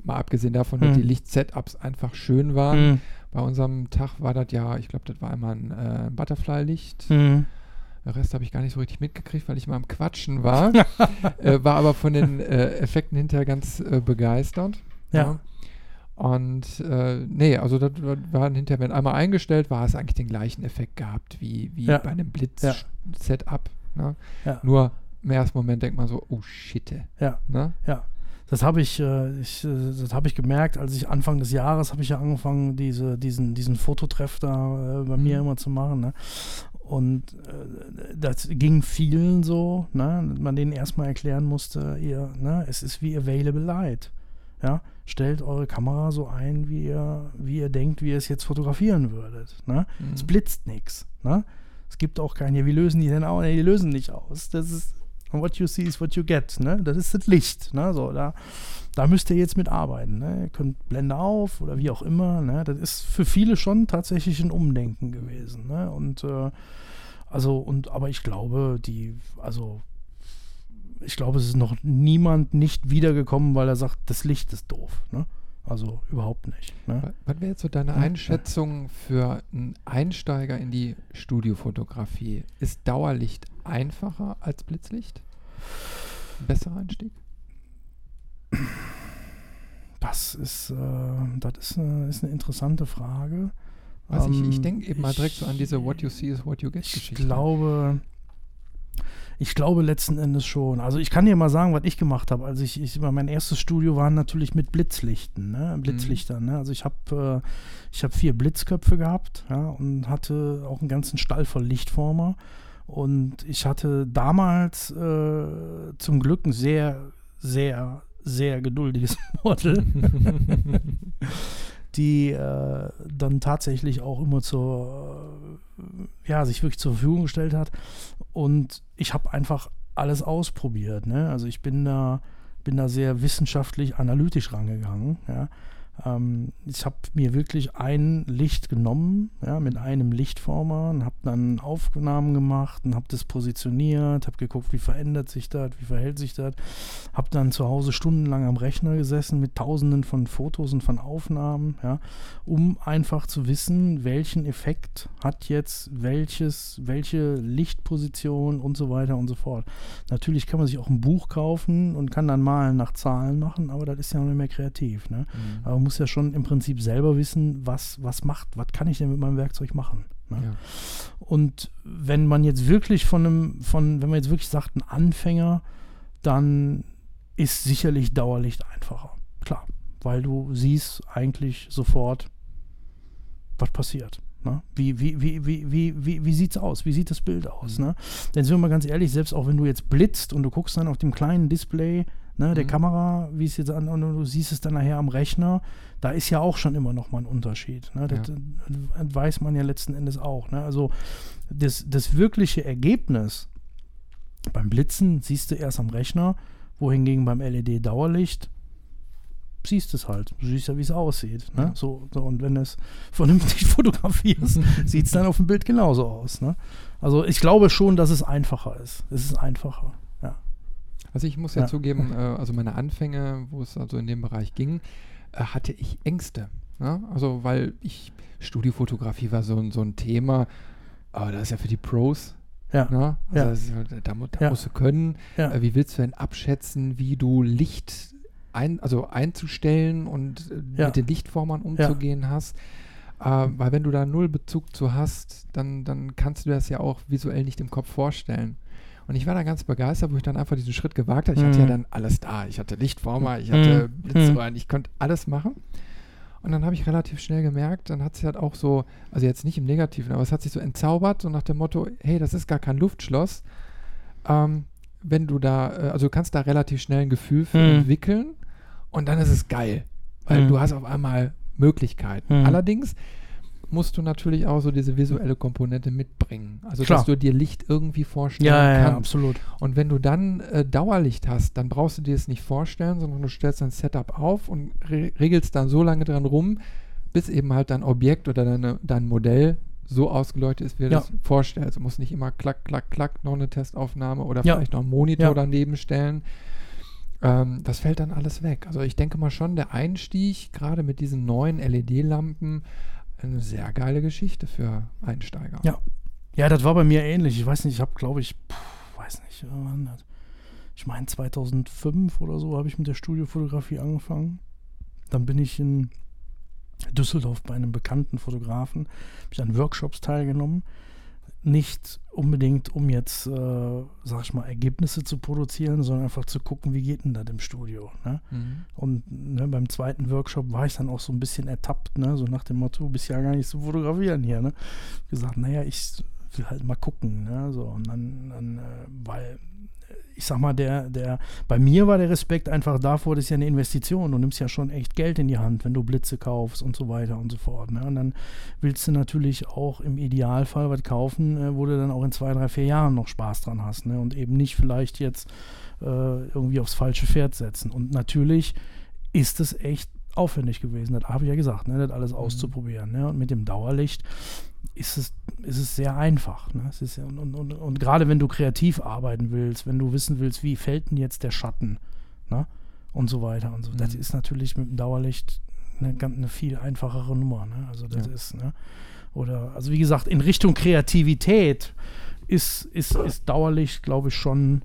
Mal abgesehen davon, dass die Licht-Setups einfach schön waren. Bei unserem Tag war das ja, ich glaube, das war einmal ein äh, Butterfly-Licht. Den Rest habe ich gar nicht so richtig mitgekriegt, weil ich mal am Quatschen war. äh, war aber von den äh, Effekten hinterher ganz äh, begeistert. Ja. ja. Und äh, nee, also das war hinterher, wenn einmal eingestellt war, es eigentlich den gleichen Effekt gehabt wie, wie ja. bei einem Blitz-Setup. Ne? Ja. Nur im ersten Moment denkt man so, oh shit. Ja. Ne? Ja. Das habe ich, äh, ich, äh, das habe ich gemerkt, als ich Anfang des Jahres habe ich ja angefangen, diese, diesen, diesen Fototreff da äh, bei mhm. mir immer zu machen. Ne? Und äh, das ging vielen so, ne? man denen erstmal erklären musste, ihr, ne? es ist wie Available Light. Ja? Stellt eure Kamera so ein, wie ihr, wie ihr denkt, wie ihr es jetzt fotografieren würdet. Ne? Mhm. Es blitzt nichts. Ne? Es gibt auch keine, wie lösen die denn aus? Nee, die lösen nicht aus. Das ist what you see is what you get. Ne? Das ist das Licht. Ne? So, da, da müsst ihr jetzt mitarbeiten. Ne? Ihr könnt Blende auf oder wie auch immer. Ne? Das ist für viele schon tatsächlich ein Umdenken gewesen. Ne? Und äh, also, und aber ich glaube, die, also ich glaube, es ist noch niemand nicht wiedergekommen, weil er sagt, das Licht ist doof. Ne? Also überhaupt nicht. Ne? Was wäre jetzt so deine Einschätzung für einen Einsteiger in die Studiofotografie? Ist Dauerlicht einfacher als Blitzlicht? Besserer Einstieg? Das ist, äh, das ist, eine, ist eine interessante Frage. Was ähm, ich, ich denke eben mal direkt so an diese What you see is what you get Geschichte. Ich glaube, ich glaube letzten Endes schon. Also ich kann dir mal sagen, was ich gemacht habe. Also ich, ich mein erstes Studio war natürlich mit Blitzlichten, ne? Blitzlichtern. Mhm. Ne? Also ich habe äh, ich habe vier Blitzköpfe gehabt, ja, und hatte auch einen ganzen Stall voll Lichtformer. Und ich hatte damals äh, zum Glück ein sehr, sehr, sehr geduldiges Model. die äh, dann tatsächlich auch immer zur, äh, ja, sich wirklich zur Verfügung gestellt hat. Und ich habe einfach alles ausprobiert. Ne? Also ich bin da, bin da sehr wissenschaftlich analytisch rangegangen. Ja? Ähm, ich habe mir wirklich ein Licht genommen, ja, mit einem Lichtformer und habe dann Aufnahmen gemacht und habe das positioniert, habe geguckt, wie verändert sich das, wie verhält sich das. Habe dann zu Hause stundenlang am Rechner gesessen mit tausenden von Fotos und von Aufnahmen, ja, um einfach zu wissen, welchen Effekt hat jetzt welches, welche Lichtposition und so weiter und so fort. Natürlich kann man sich auch ein Buch kaufen und kann dann malen nach Zahlen machen, aber das ist ja noch nicht mehr kreativ. Ne? Mhm. Aber muss ja schon im Prinzip selber wissen, was, was macht, was kann ich denn mit meinem Werkzeug machen. Ne? Ja. Und wenn man jetzt wirklich von einem, von, wenn man jetzt wirklich sagt, ein Anfänger, dann ist sicherlich Dauerlicht einfacher. Klar. Weil du siehst eigentlich sofort, was passiert. Ne? Wie, wie, wie, wie, wie, wie, wie sieht es aus? Wie sieht das Bild aus? Mhm. Ne? Denn sind wir mal ganz ehrlich, selbst auch wenn du jetzt blitzt und du guckst dann auf dem kleinen Display ne, der mhm. Kamera, wie es jetzt an, und du siehst es dann nachher am Rechner, da ist ja auch schon immer noch mal ein Unterschied. Ne? Das, ja. das weiß man ja letzten Endes auch. Ne? Also das, das wirkliche Ergebnis Beim Blitzen siehst du erst am Rechner, wohingegen beim LED-Dauerlicht siehst es halt. Du siehst ja, wie es aussieht. Ne? Ja. So, so, und wenn du es vernünftig fotografierst, sieht es dann auf dem Bild genauso aus. Ne? Also ich glaube schon, dass es einfacher ist. Es ist einfacher. Also ich muss ja, ja. zugeben, äh, also meine Anfänge, wo es also in dem Bereich ging, äh, hatte ich Ängste. Ne? Also weil ich, Studiofotografie war so, so ein Thema, aber das ist ja für die Pros. Ja. Ne? Also ja. da, da, da musst du können. Äh, wie willst du denn abschätzen, wie du Licht ein, also einzustellen und äh, ja. mit den Lichtformern umzugehen ja. hast. Äh, weil wenn du da null Bezug zu hast, dann, dann kannst du das ja auch visuell nicht im Kopf vorstellen. Und ich war da ganz begeistert, wo ich dann einfach diesen Schritt gewagt habe. Ich mhm. hatte ja mhm. dann alles da. Ich hatte Lichtformer, ich hatte mhm. Blitzröhren, ich konnte alles machen. Und dann habe ich relativ schnell gemerkt, dann hat sich halt auch so, also jetzt nicht im Negativen, aber es hat sich so entzaubert, so nach dem Motto, hey, das ist gar kein Luftschloss. Ähm, wenn du da, äh, also du kannst da relativ schnell ein Gefühl für mhm. entwickeln und dann ist es geil, weil mhm. du hast auf einmal Möglichkeiten. Mhm. Allerdings musst du natürlich auch so diese visuelle Komponente mitbringen. Also, Klar. dass du dir Licht irgendwie vorstellen ja, kannst. Ja, absolut. Und wenn du dann äh, Dauerlicht hast, dann brauchst du dir es nicht vorstellen, sondern du stellst dein Setup auf und re regelst dann so lange dran rum, bis eben halt dein Objekt oder deine, dein Modell so ausgeleuchtet ist, wie du ja. das vorstellst. Du musst nicht immer klack, klack, klack noch eine Testaufnahme oder ja. vielleicht noch einen Monitor ja. daneben stellen. Ähm, das fällt dann alles weg. Also ich denke mal schon, der Einstieg, gerade mit diesen neuen LED-Lampen, eine sehr geile Geschichte für Einsteiger. Ja. Ja, das war bei mir ähnlich. Ich weiß nicht, ich habe, glaube ich, pff, weiß nicht, ich meine 2005 oder so habe ich mit der Studiofotografie angefangen. Dann bin ich in Düsseldorf bei einem bekannten Fotografen, habe ich an Workshops teilgenommen nicht unbedingt, um jetzt, äh, sag ich mal, Ergebnisse zu produzieren, sondern einfach zu gucken, wie geht denn das im Studio. Ne? Mhm. Und ne, beim zweiten Workshop war ich dann auch so ein bisschen ertappt, ne? so nach dem Motto, du bist ja gar nicht zu fotografieren hier. Ne? Gesagt, naja, ich halt mal gucken. Ne? So, und dann, dann äh, weil ich sag mal, der, der, bei mir war der Respekt einfach davor, das ist ja eine Investition. Du nimmst ja schon echt Geld in die Hand, wenn du Blitze kaufst und so weiter und so fort. Ne? Und dann willst du natürlich auch im Idealfall was kaufen, äh, wo du dann auch in zwei, drei, vier Jahren noch Spaß dran hast. Ne? Und eben nicht vielleicht jetzt äh, irgendwie aufs falsche Pferd setzen. Und natürlich ist es echt aufwendig gewesen. Das habe ich ja gesagt, ne? das alles mhm. auszuprobieren. Ne? Und mit dem Dauerlicht ist es, ist es sehr einfach. Ne? Es ist, und, und, und, und gerade wenn du kreativ arbeiten willst, wenn du wissen willst, wie fällt denn jetzt der Schatten ne? und so weiter und so, mhm. das ist natürlich mit dem Dauerlicht eine, eine viel einfachere Nummer. Ne? Also das ja. ist, ne? oder, also wie gesagt, in Richtung Kreativität ist, ist, ist Dauerlicht, glaube ich, schon,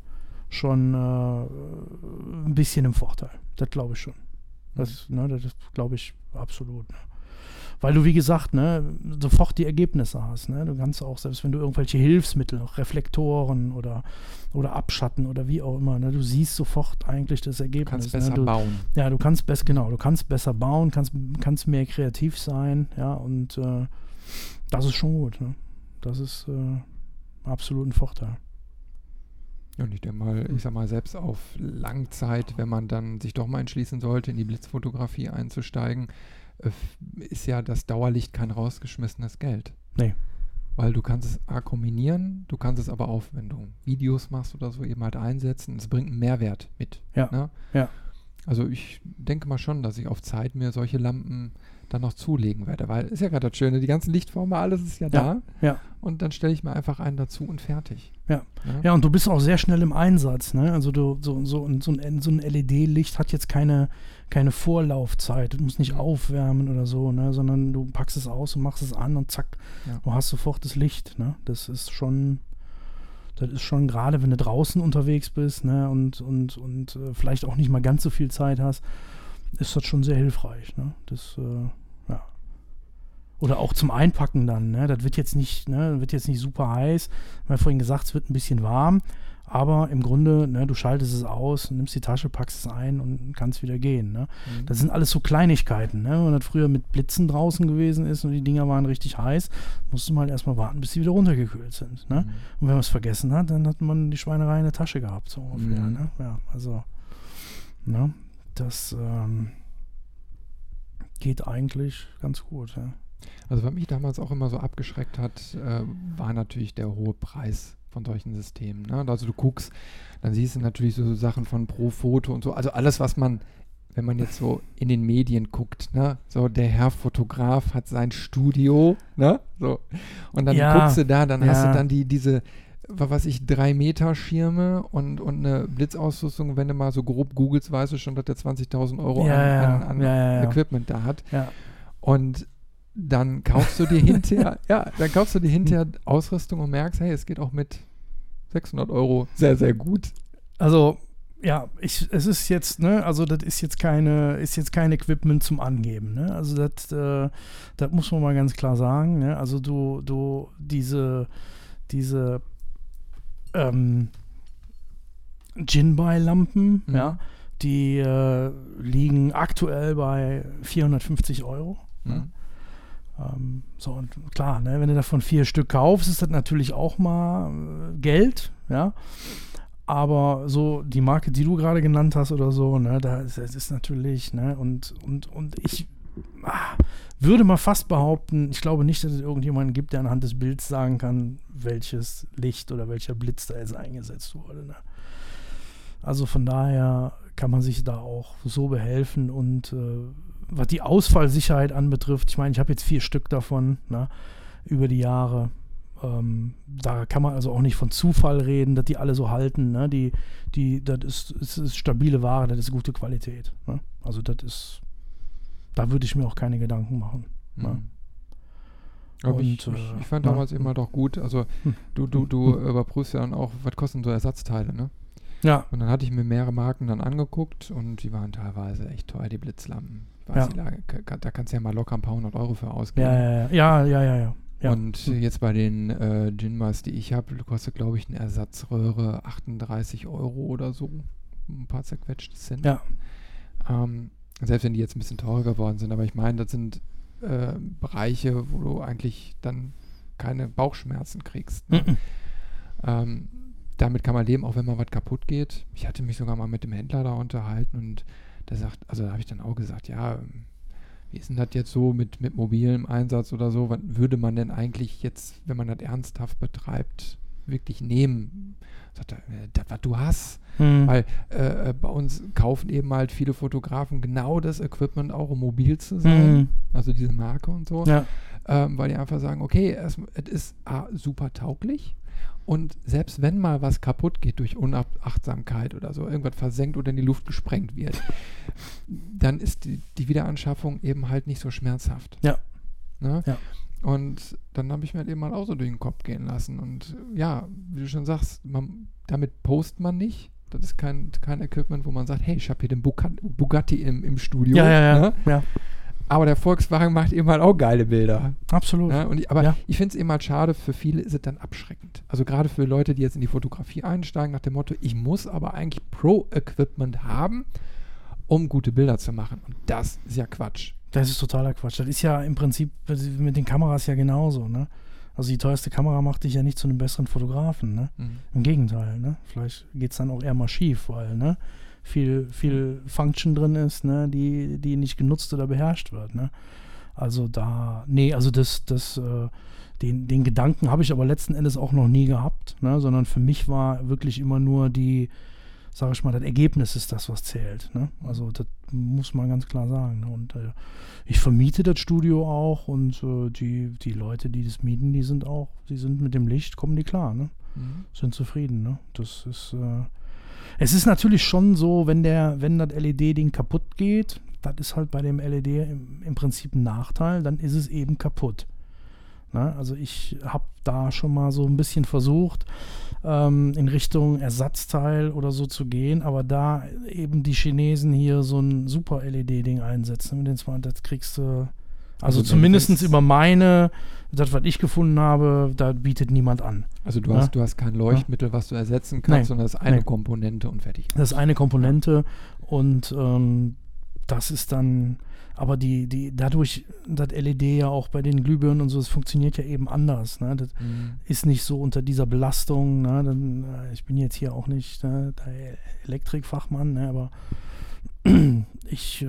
schon äh, ein bisschen im Vorteil. Das glaube ich schon. Das, mhm. ne, das glaube ich absolut. Ne? weil du, wie gesagt, ne, sofort die Ergebnisse hast. Ne? Du kannst auch, selbst wenn du irgendwelche Hilfsmittel, Reflektoren oder, oder Abschatten oder wie auch immer, ne, du siehst sofort eigentlich das Ergebnis. Du kannst ne? besser ne? du, bauen. Ja, du kannst besser, genau, du kannst besser bauen, kannst, kannst mehr kreativ sein, ja, und äh, das ist schon gut. Ne? Das ist äh, absolut ein Vorteil. Und ich denke mal, ich sag mal, selbst auf Langzeit, wenn man dann sich doch mal entschließen sollte, in die Blitzfotografie einzusteigen, äh, ist ja das Dauerlicht kein rausgeschmissenes Geld. Nee. Weil du kannst es A kombinieren, du kannst es aber auch, wenn du Videos machst oder so, eben halt einsetzen. Es bringt einen Mehrwert mit. Ja. Ne? ja. Also ich denke mal schon, dass ich auf Zeit mir solche Lampen dann noch zulegen werde, weil ist ja gerade das Schöne, die ganzen Lichtformen, alles ist ja, ja da. Ja. Und dann stelle ich mir einfach einen dazu und fertig. Ja. ja. Ja, und du bist auch sehr schnell im Einsatz, ne? Also du, so, so, so ein, so ein LED-Licht hat jetzt keine, keine Vorlaufzeit. Du musst nicht mhm. aufwärmen oder so, ne? Sondern du packst es aus und machst es an und zack, ja. du hast sofort das Licht, ne? Das ist schon. Das ist schon gerade, wenn du draußen unterwegs bist ne, und, und, und äh, vielleicht auch nicht mal ganz so viel Zeit hast, ist das schon sehr hilfreich. Ne? Das, äh, ja. Oder auch zum Einpacken dann. Ne? Das wird jetzt nicht, ne, wird jetzt nicht super heiß. Wir haben vorhin gesagt, es wird ein bisschen warm. Aber im Grunde, ne, du schaltest es aus, nimmst die Tasche, packst es ein und kannst wieder gehen. Ne? Mhm. Das sind alles so Kleinigkeiten. Ne? Wenn das früher mit Blitzen draußen gewesen ist und die Dinger waren richtig heiß, musste man halt erstmal warten, bis sie wieder runtergekühlt sind. Ne? Mhm. Und wenn man es vergessen hat, dann hat man die Schweinerei in der Tasche gehabt, so ungefähr. Mhm. Ne? Ja, also, ne? Das ähm, geht eigentlich ganz gut. Ja. Also was mich damals auch immer so abgeschreckt hat, äh, war natürlich der hohe Preis von solchen Systemen. Ne? Also du guckst, dann siehst du natürlich so Sachen von Pro Foto und so. Also alles, was man, wenn man jetzt so in den Medien guckt, ne? so der Herr Fotograf hat sein Studio, ne? So. Und dann ja, guckst du da, dann ja. hast du dann die, diese, was ich, drei Meter Schirme und, und eine Blitzausrüstung. Wenn du mal so grob googelst, weißt du schon, dass der 20.000 Euro ja, an, an, an Equipment da hat. Und dann kaufst du dir hinterher, ja, dann kaufst du dir hinterher Ausrüstung und merkst, hey, es geht auch mit 600 Euro sehr, sehr gut. Also, ja, ich, es ist jetzt, ne, also das ist jetzt keine, ist jetzt kein Equipment zum Angeben, ne? Also das, äh, das muss man mal ganz klar sagen, ne? Also du, du, diese, diese ähm, Jinbei-Lampen, mhm. ja, die äh, liegen aktuell bei 450 Euro. Mhm. Ne? Ähm, so, und klar, ne, wenn du davon vier Stück kaufst, ist das natürlich auch mal äh, Geld, ja. Aber so die Marke, die du gerade genannt hast oder so, ne, da ist, das ist natürlich, ne, und, und, und ich ah, würde mal fast behaupten, ich glaube nicht, dass es irgendjemanden gibt, der anhand des Bilds sagen kann, welches Licht oder welcher Blitz da jetzt eingesetzt wurde. Ne. Also von daher kann man sich da auch so behelfen und äh, was die Ausfallsicherheit anbetrifft, ich meine, ich habe jetzt vier Stück davon ne, über die Jahre. Ähm, da kann man also auch nicht von Zufall reden, dass die alle so halten. Ne? Die, die, das ist, ist, ist stabile Ware, das ist gute Qualität. Ne? Also das ist, da würde ich mir auch keine Gedanken machen. Ne? Mhm. Und, ich, ich, ich, äh, fand damals immer doch gut, also hm. du, du, du hm. überprüfst ja dann auch, was kosten so Ersatzteile, ne? Ja. Und dann hatte ich mir mehrere Marken dann angeguckt und die waren teilweise echt teuer, die Blitzlampen. Ja. da kannst du ja mal locker ein paar hundert Euro für ausgeben. Ja, ja, ja, ja, ja. ja. Und hm. jetzt bei den äh, Ginmas, die ich habe, kostet, glaube ich, eine Ersatzröhre 38 Euro oder so. Ein paar zerquetschte Cent. Ja. Ähm, selbst wenn die jetzt ein bisschen teurer geworden sind. Aber ich meine, das sind äh, Bereiche, wo du eigentlich dann keine Bauchschmerzen kriegst. Ne? Ähm, damit kann man leben, auch wenn mal was kaputt geht. Ich hatte mich sogar mal mit dem Händler da unterhalten und der sagt, also da habe ich dann auch gesagt, ja, wie ist denn das jetzt so mit, mit mobilem Einsatz oder so? Was würde man denn eigentlich jetzt, wenn man das ernsthaft betreibt, wirklich nehmen? Sagt er, äh, das, was du hast. Mhm. Weil äh, äh, bei uns kaufen eben halt viele Fotografen genau das Equipment auch, um mobil zu sein. Mhm. Also diese Marke und so. Ja. Ähm, weil die einfach sagen, okay, es, es ist A, super tauglich und selbst wenn mal was kaputt geht durch Unachtsamkeit oder so, irgendwas versenkt oder in die Luft gesprengt wird, dann ist die, die Wiederanschaffung eben halt nicht so schmerzhaft. Ja. Ne? ja. Und dann habe ich mir halt eben mal auch so durch den Kopf gehen lassen. Und ja, wie du schon sagst, man, damit post man nicht. Das ist kein, kein Equipment, wo man sagt, hey, ich habe hier den Bugatti im, im Studio. Ja, ja, ja. Ne? ja. Aber der Volkswagen macht eben halt auch geile Bilder. Absolut. Ja, und ich, aber ja. ich finde es eben halt schade, für viele ist es dann abschreckend. Also gerade für Leute, die jetzt in die Fotografie einsteigen, nach dem Motto, ich muss aber eigentlich Pro-Equipment haben, um gute Bilder zu machen. Und das ist ja Quatsch. Das ist totaler Quatsch. Das ist ja im Prinzip mit den Kameras ja genauso, ne? Also die teuerste Kamera macht dich ja nicht zu einem besseren Fotografen, ne? Mhm. Im Gegenteil, ne? Vielleicht geht es dann auch eher mal schief, weil, ne? viel, viel Function drin ist, ne, die, die nicht genutzt oder beherrscht wird. Ne? Also da, nee, also das, das, äh, den, den Gedanken habe ich aber letzten Endes auch noch nie gehabt, ne? sondern für mich war wirklich immer nur die, sage ich mal, das Ergebnis ist das, was zählt. Ne? Also das muss man ganz klar sagen. Ne? Und äh, ich vermiete das Studio auch und äh, die, die Leute, die das mieten, die sind auch, die sind mit dem Licht, kommen die klar, ne? Mhm. Sind zufrieden, ne? Das ist, äh, es ist natürlich schon so, wenn der, wenn das LED-Ding kaputt geht, das ist halt bei dem LED im, im Prinzip ein Nachteil, dann ist es eben kaputt. Ne? also ich habe da schon mal so ein bisschen versucht, ähm, in Richtung Ersatzteil oder so zu gehen, aber da eben die Chinesen hier so ein super LED-Ding einsetzen, mit den zwei, das kriegst du also, also zumindest über meine, das, was ich gefunden habe, da bietet niemand an. Also du, ja? hast, du hast kein Leuchtmittel, was du ersetzen kannst, nee. sondern das ist eine nee. Komponente und fertig. Das ist eine Komponente und ähm, das ist dann, aber die, die, dadurch, das LED ja auch bei den Glühbirnen und so, es funktioniert ja eben anders. Ne? Das mhm. ist nicht so unter dieser Belastung. Ne? Dann, äh, ich bin jetzt hier auch nicht ne, der Elektrikfachmann, ne? aber ich. Äh,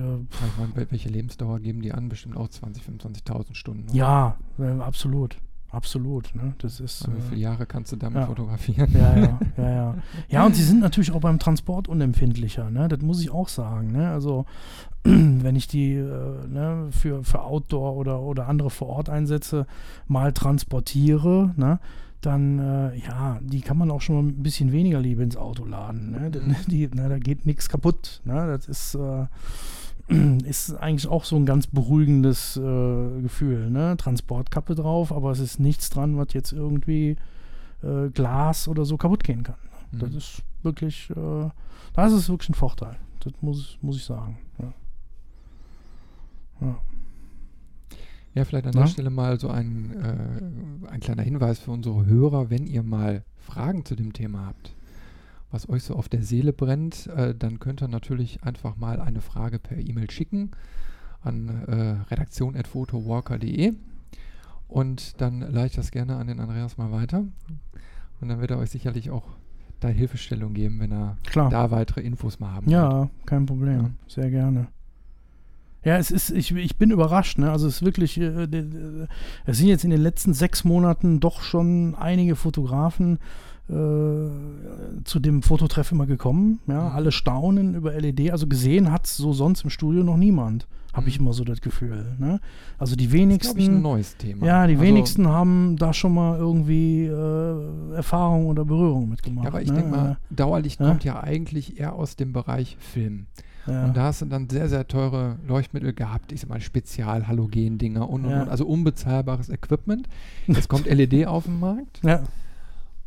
meine, welche Lebensdauer geben die an? Bestimmt auch 20.000, 25.000 Stunden. Oder? Ja, äh, absolut. Absolut. Ne? Das ist, wie viele äh, Jahre kannst du damit ja. fotografieren? Ja, ja, ja, ja. Ja, und sie sind natürlich auch beim Transport unempfindlicher, ne? Das muss ich auch sagen. Ne? Also wenn ich die äh, ne, für, für Outdoor oder, oder andere Vor-Ort-Einsätze mal transportiere, ne? dann äh, ja, die kann man auch schon mal ein bisschen weniger Liebe ins Auto laden. Ne? Die, na, da geht nichts kaputt. Ne? Das ist äh, ist eigentlich auch so ein ganz beruhigendes äh, Gefühl. Ne? Transportkappe drauf, aber es ist nichts dran, was jetzt irgendwie äh, Glas oder so kaputt gehen kann. Mhm. Das ist wirklich, äh, das ist wirklich ein Vorteil. Das muss, muss ich sagen. Ja. Ja. ja vielleicht an ja? der Stelle mal so ein, äh, ein kleiner Hinweis für unsere Hörer, wenn ihr mal Fragen zu dem Thema habt was euch so auf der Seele brennt, äh, dann könnt ihr natürlich einfach mal eine Frage per E-Mail schicken an äh, redaktion.photowalker.de und dann leite ich das gerne an den Andreas mal weiter und dann wird er euch sicherlich auch da Hilfestellung geben, wenn er Klar. da weitere Infos mal haben Ja, wird. kein Problem. Ja. Sehr gerne. Ja, es ist, ich, ich bin überrascht, ne? Also es ist wirklich, äh, es sind jetzt in den letzten sechs Monaten doch schon einige Fotografen äh, zu dem Fototreff immer gekommen. Ja, mhm. alle staunen über LED. Also gesehen hat es so sonst im Studio noch niemand. Habe mhm. ich immer so das Gefühl. Ne? Also die wenigsten. Das ist, ein neues Thema. Ja, die also, wenigsten haben da schon mal irgendwie äh, Erfahrung oder Berührung mitgemacht. Ja, aber ich ne? denke mal, Dauerlicht ja? kommt ja eigentlich eher aus dem Bereich Film. Ja. Und da hast du dann sehr, sehr teure Leuchtmittel gehabt, ich sag mal Spezial-Halogen-Dinger und, und, ja. und, also unbezahlbares Equipment. Jetzt kommt LED auf den Markt. Ja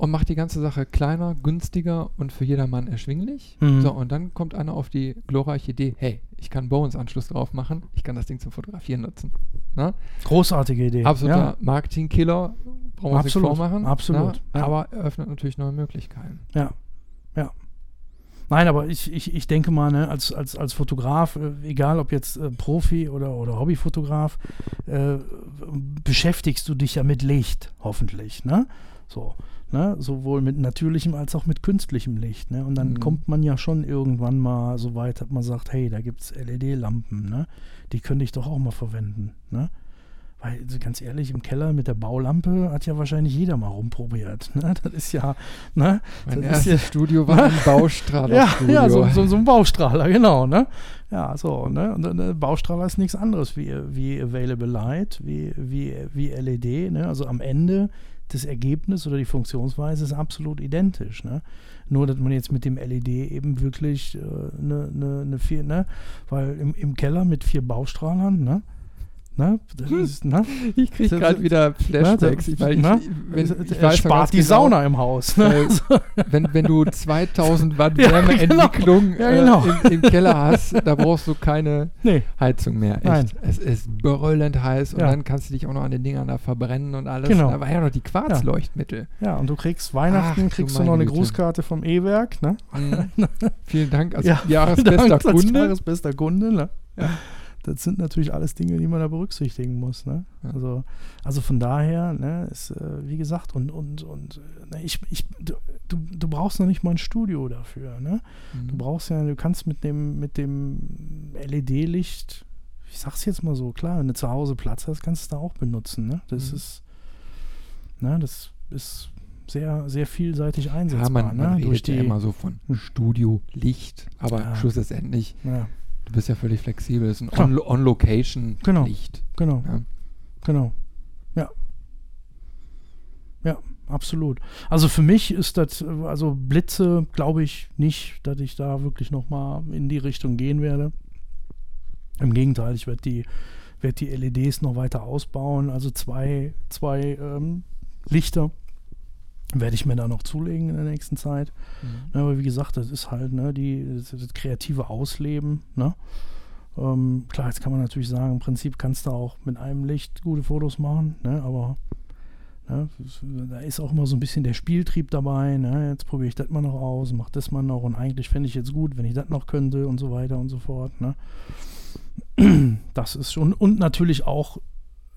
und macht die ganze Sache kleiner, günstiger und für jedermann erschwinglich. Mhm. So, und dann kommt einer auf die glorreiche Idee, hey, ich kann Bowens-Anschluss drauf machen, ich kann das Ding zum Fotografieren nutzen. Na? Großartige Idee. Absoluter ja. Marketing-Killer, brauchen wir sich vormachen. Absolut. Ja. Aber eröffnet natürlich neue Möglichkeiten. Ja, ja. Nein, aber ich, ich, ich denke mal, ne, als, als, als Fotograf, äh, egal ob jetzt äh, Profi oder, oder Hobbyfotograf, äh, beschäftigst du dich ja mit Licht, hoffentlich. Ne? So. Ne? Sowohl mit natürlichem als auch mit künstlichem Licht. Ne? Und dann mhm. kommt man ja schon irgendwann mal so weit, dass man sagt, hey, da gibt es LED-Lampen, ne? die könnte ich doch auch mal verwenden. Ne? Weil, also ganz ehrlich, im Keller mit der Baulampe hat ja wahrscheinlich jeder mal rumprobiert. Ne? Das ist ja, ne? Mein das erstes ja, Studio war ein Baustrahler. ja, ja so, so, so, ein Baustrahler, genau, ne? Ja, so, ne? Und ein Baustrahler ist nichts anderes wie, wie Available Light, wie, wie, wie LED, ne? Also am Ende das Ergebnis oder die Funktionsweise ist absolut identisch. Ne? Nur, dass man jetzt mit dem LED eben wirklich eine äh, ne, ne vier, ne? Weil im, im Keller mit vier Baustrahlern, ne? Ne? Hm. Ist, ne? Ich kriege gerade wieder Flashbacks. Ne? Weil ich, ne? wenn, ich weiß spart die genau, Sauna im Haus. Ne? Äh, wenn, wenn du 2000 Watt Wärmeentwicklung ja, genau. ja, genau. äh, im, im, Keller hast, da brauchst du keine nee. Heizung mehr. Echt. Nein. Es ist brüllend heiß und ja. dann kannst du dich auch noch an den Dingern da verbrennen und alles. Genau. Da war ja noch die Quarzleuchtmittel. Ja, und du kriegst Weihnachten, Ach, kriegst du noch eine Güte. Grußkarte vom E-Werk. Ne? Mhm. Vielen Dank als Jahresbester Kunde. Jahresbester Kunde. Ne? Ja das sind natürlich alles Dinge, die man da berücksichtigen muss. Ne? Also, also von daher, ne, ist, äh, wie gesagt, und, und, und ne, ich, ich, du, du brauchst noch nicht mal ein Studio dafür. Ne? Mhm. Du brauchst ja, du kannst mit dem, mit dem LED-Licht, ich sag's jetzt mal so, klar, wenn du zu Hause Platz hast, kannst du es da auch benutzen. Ne? Das mhm. ist, ne, das ist sehr, sehr vielseitig einsetzbar. Ja, man, man ne? redet ja immer so von hm. Studio, Licht, aber ja. schlussendlich ja. Du bist ja völlig flexibel. Es ist ein On-Location-Licht. Genau. Genau. Ja. Genau. Ja. Ja, absolut. Also für mich ist das, also Blitze glaube ich nicht, dass ich da wirklich nochmal in die Richtung gehen werde. Im Gegenteil, ich werde die, werd die LEDs noch weiter ausbauen. Also zwei, zwei ähm, Lichter werde ich mir da noch zulegen in der nächsten Zeit. Mhm. Ja, aber wie gesagt, das ist halt ne, die, das, das kreative Ausleben. Ne? Ähm, klar, jetzt kann man natürlich sagen, im Prinzip kannst du auch mit einem Licht gute Fotos machen, ne? aber ne, da ist auch immer so ein bisschen der Spieltrieb dabei. Ne? Jetzt probiere ich das mal noch aus, mache das mal noch und eigentlich fände ich jetzt gut, wenn ich das noch könnte und so weiter und so fort. Ne? Das ist schon, und natürlich auch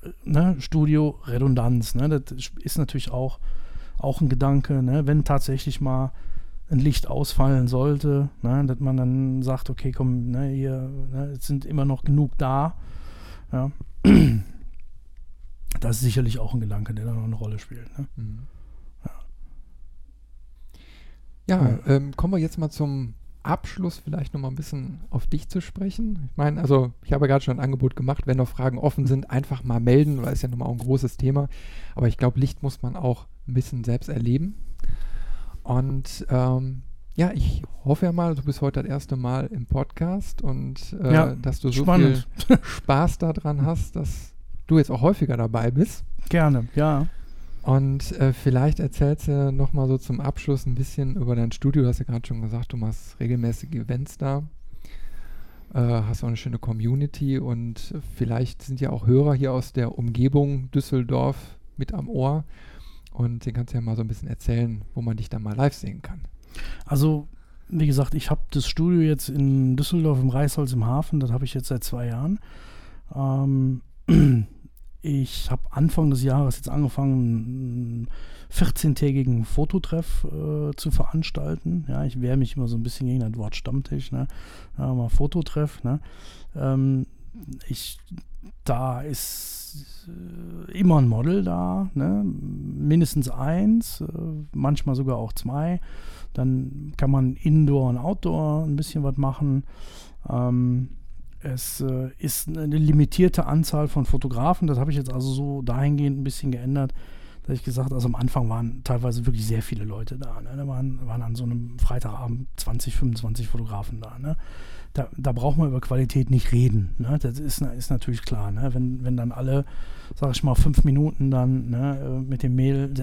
äh, ne, Studio-Redundanz. Ne? Das ist natürlich auch auch ein Gedanke, ne? wenn tatsächlich mal ein Licht ausfallen sollte, ne? dass man dann sagt, okay, komm, ne, hier ne, sind immer noch genug da. Ja. das ist sicherlich auch ein Gedanke, der da noch eine Rolle spielt. Ne? Mhm. Ja, ja ähm, kommen wir jetzt mal zum Abschluss vielleicht noch mal ein bisschen auf dich zu sprechen. Ich meine, also ich habe ja gerade schon ein Angebot gemacht, wenn noch Fragen offen sind, einfach mal melden, weil es ja nochmal auch ein großes Thema. Aber ich glaube, Licht muss man auch ein bisschen selbst erleben. Und ähm, ja, ich hoffe ja mal, du bist heute das erste Mal im Podcast und äh, ja, dass du so spannend. viel Spaß daran hast, dass du jetzt auch häufiger dabei bist. Gerne, ja. Und äh, vielleicht erzählst du noch mal so zum Abschluss ein bisschen über dein Studio. Du hast ja gerade schon gesagt, du machst regelmäßige Events da. Äh, hast auch eine schöne Community und vielleicht sind ja auch Hörer hier aus der Umgebung Düsseldorf mit am Ohr. Und den kannst du ja mal so ein bisschen erzählen, wo man dich dann mal live sehen kann. Also, wie gesagt, ich habe das Studio jetzt in Düsseldorf im Reisholz im Hafen. Das habe ich jetzt seit zwei Jahren. Ähm, ich habe Anfang des Jahres jetzt angefangen, einen 14-tägigen Fototreff äh, zu veranstalten. Ja, ich wehre mich immer so ein bisschen gegen das Wort Stammtisch, ne? Ja, mal Fototreff, ne? Ähm, ich, da ist äh, immer ein Model da, ne? mindestens eins, äh, manchmal sogar auch zwei. Dann kann man Indoor und Outdoor ein bisschen was machen. Ähm, es äh, ist eine limitierte Anzahl von Fotografen. Das habe ich jetzt also so dahingehend ein bisschen geändert, dass ich gesagt habe, also am Anfang waren teilweise wirklich sehr viele Leute da. Ne? Da waren, waren an so einem Freitagabend 20, 25 Fotografen da. Ne? Da, da braucht man über Qualität nicht reden. Ne? Das ist, ist natürlich klar. Ne? Wenn, wenn dann alle, sag ich mal, fünf Minuten dann ne, äh, mit dem Mail,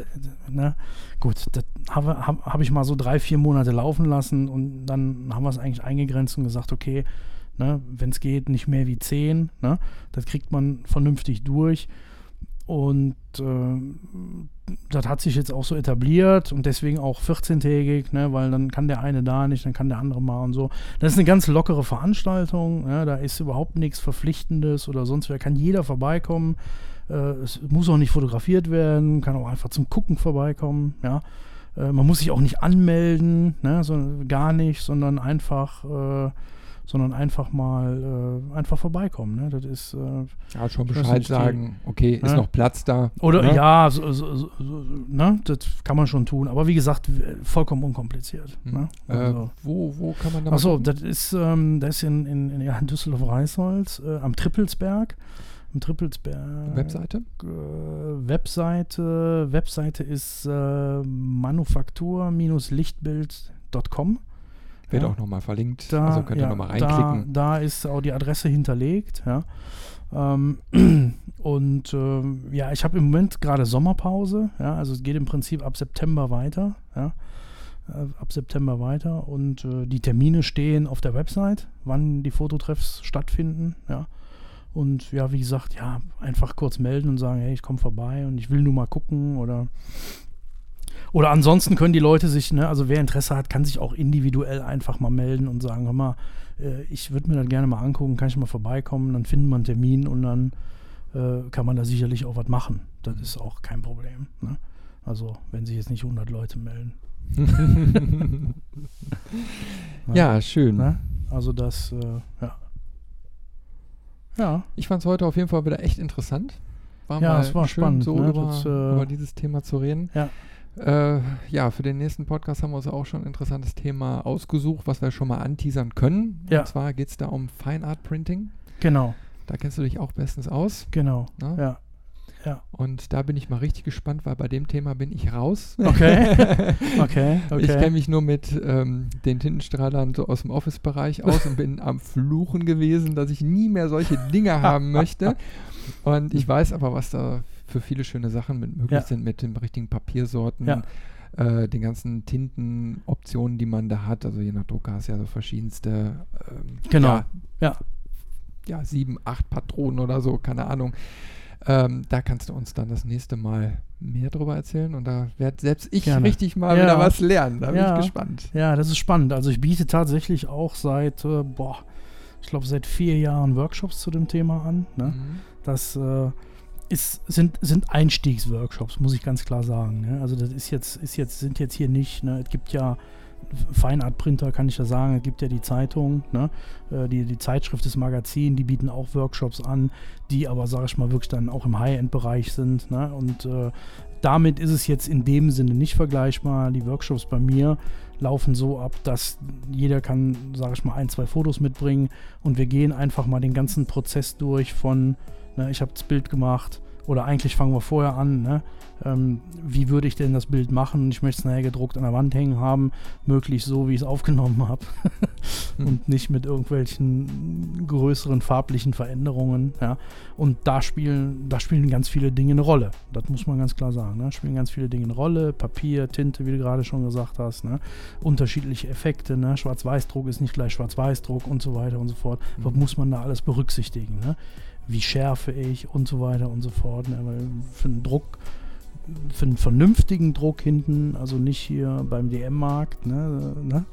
ne? gut, das habe hab, hab ich mal so drei, vier Monate laufen lassen und dann haben wir es eigentlich eingegrenzt und gesagt, okay, Ne? Wenn es geht, nicht mehr wie 10. Ne? Das kriegt man vernünftig durch. Und äh, das hat sich jetzt auch so etabliert und deswegen auch 14-tägig, ne, weil dann kann der eine da nicht, dann kann der andere mal und so. Das ist eine ganz lockere Veranstaltung, ja, da ist überhaupt nichts Verpflichtendes oder sonst wer, kann jeder vorbeikommen. Äh, es muss auch nicht fotografiert werden, kann auch einfach zum Gucken vorbeikommen, ja. Äh, man muss sich auch nicht anmelden, ne, so, gar nicht, sondern einfach äh, sondern einfach mal äh, einfach vorbeikommen. Ne? Das ist äh, ja schon Bescheid sagen. Die, okay, ist ne? noch Platz da. Oder ne? ja, so, so, so, ne? das kann man schon tun. Aber wie gesagt, vollkommen unkompliziert. Hm. Ne? Äh, also, äh, wo, wo kann man da? Achso, das ist ähm, das ist in, in, in, ja, in Düsseldorf-Reisholz äh, am Trippelsberg. Am Trippelsberg. Webseite? Äh, Webseite. Webseite ist manufaktur-lichtbild.com. Wird ja. auch nochmal verlinkt. Da, also könnt ihr ja, nochmal reinklicken. Da, da, ist auch die Adresse hinterlegt. Ja. Ähm, und ähm, ja, ich habe im Moment gerade Sommerpause. Ja, also es geht im Prinzip ab September weiter. Ja. Äh, ab September weiter. Und äh, die Termine stehen auf der Website, wann die Fototreffs stattfinden. Ja. Und ja, wie gesagt, ja, einfach kurz melden und sagen, hey, ich komme vorbei und ich will nur mal gucken oder oder ansonsten können die Leute sich, ne, also wer Interesse hat, kann sich auch individuell einfach mal melden und sagen, hör mal, äh, ich würde mir das gerne mal angucken, kann ich mal vorbeikommen, dann finden wir einen Termin und dann äh, kann man da sicherlich auch was machen. Das ist auch kein Problem. Ne? Also wenn sich jetzt nicht 100 Leute melden. ja, ja, schön. Ne? Also das, äh, ja. Ja. Ich fand es heute auf jeden Fall wieder echt interessant. War ja, es war schön, spannend, so ne? über, das, äh, über, dieses Thema zu reden. Ja. Äh, ja, für den nächsten Podcast haben wir uns auch schon ein interessantes Thema ausgesucht, was wir schon mal anteasern können. Ja. Und zwar geht es da um Fine Art Printing. Genau. Da kennst du dich auch bestens aus. Genau. Na? Ja. Ja. Und da bin ich mal richtig gespannt, weil bei dem Thema bin ich raus. Okay. okay, okay. Ich kenne mich nur mit ähm, den Tintenstrahlern so aus dem Office-Bereich aus und bin am Fluchen gewesen, dass ich nie mehr solche Dinge haben möchte. Und ich weiß aber, was da für viele schöne Sachen mit möglich ja. sind mit den richtigen Papiersorten. Ja. Äh, den ganzen Tintenoptionen, die man da hat. Also je nach Drucker hast du ja so verschiedenste. Ähm, genau. Ja, ja. Ja, sieben, acht Patronen oder so, keine Ahnung. Ähm, da kannst du uns dann das nächste Mal mehr darüber erzählen und da werde selbst ich Gerne. richtig mal ja. wieder was lernen. Da bin ich gespannt. Ja, das ist spannend. Also ich biete tatsächlich auch seit, äh, boah, ich glaube seit vier Jahren Workshops zu dem Thema an. Ne? Mhm. Das äh, ist, sind, sind Einstiegsworkshops, muss ich ganz klar sagen. Ne? Also das ist jetzt, ist jetzt, sind jetzt hier nicht, ne? es gibt ja Feinart-Printer kann ich ja sagen, es gibt ja die Zeitung, ne? Äh, die, die Zeitschrift, das Magazin, die bieten auch Workshops an, die aber, sage ich mal, wirklich dann auch im High-End-Bereich sind. Ne? Und äh, damit ist es jetzt in dem Sinne nicht vergleichbar. Die Workshops bei mir laufen so ab, dass jeder kann, sage ich mal, ein, zwei Fotos mitbringen und wir gehen einfach mal den ganzen Prozess durch von, ne, ich habe das Bild gemacht, oder eigentlich fangen wir vorher an, ne? ähm, wie würde ich denn das Bild machen? Ich möchte es nachher gedruckt an der Wand hängen haben, möglichst so, wie ich es aufgenommen habe und nicht mit irgendwelchen größeren farblichen Veränderungen. Ja? Und da spielen, da spielen ganz viele Dinge eine Rolle. Das muss man ganz klar sagen. Ne? Spielen ganz viele Dinge eine Rolle. Papier, Tinte, wie du gerade schon gesagt hast. Ne? Unterschiedliche Effekte. Ne? Schwarz-Weiß-Druck ist nicht gleich Schwarz-Weiß-Druck und so weiter und so fort. Mhm. Was muss man da alles berücksichtigen? Ne? Wie schärfe ich und so weiter und so fort. Ne? Für einen Druck, für einen vernünftigen Druck hinten, also nicht hier beim DM-Markt, ne, ne,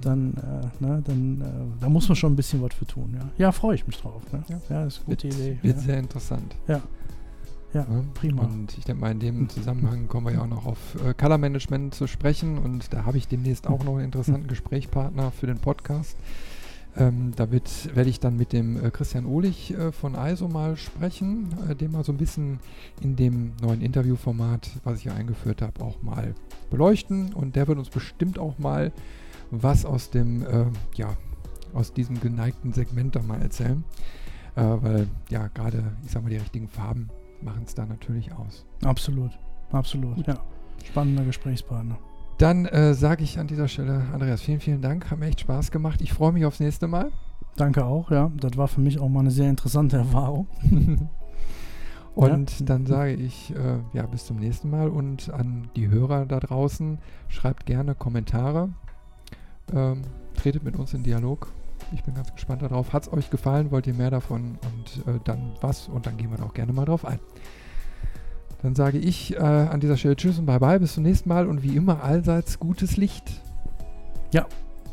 dann, äh, ne, dann äh, da muss man schon ein bisschen was für tun. Ja, ja freue ich mich drauf. Ne? Ja, ja ist eine gute wird, Idee. Wird ja. sehr interessant. Ja. Ja, ja, prima. Und ich denke mal, in dem Zusammenhang kommen wir ja auch noch auf äh, Color Management zu sprechen. Und da habe ich demnächst auch noch einen interessanten Gesprächspartner für den Podcast. Ähm, da werde ich dann mit dem äh, Christian Ohlich äh, von ISO mal sprechen, äh, den mal so ein bisschen in dem neuen Interviewformat, was ich hier eingeführt habe, auch mal beleuchten. Und der wird uns bestimmt auch mal was aus dem, äh, ja, aus diesem geneigten Segment da mal erzählen. Äh, weil, ja, gerade, ich sag mal, die richtigen Farben machen es da natürlich aus. Absolut, absolut, Gut. ja. Spannender Gesprächspartner. Dann äh, sage ich an dieser Stelle, Andreas, vielen, vielen Dank. Hat mir echt Spaß gemacht. Ich freue mich aufs nächste Mal. Danke auch, ja. Das war für mich auch mal eine sehr interessante Erfahrung. und ja. dann sage ich, äh, ja, bis zum nächsten Mal. Und an die Hörer da draußen, schreibt gerne Kommentare. Ähm, tretet mit uns in Dialog. Ich bin ganz gespannt darauf. Hat es euch gefallen? Wollt ihr mehr davon? Und äh, dann was? Und dann gehen wir da auch gerne mal drauf ein. Dann sage ich äh, an dieser Stelle Tschüss und Bye Bye. Bis zum nächsten Mal und wie immer allseits gutes Licht. Ja,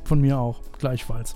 von mir auch. Gleichfalls.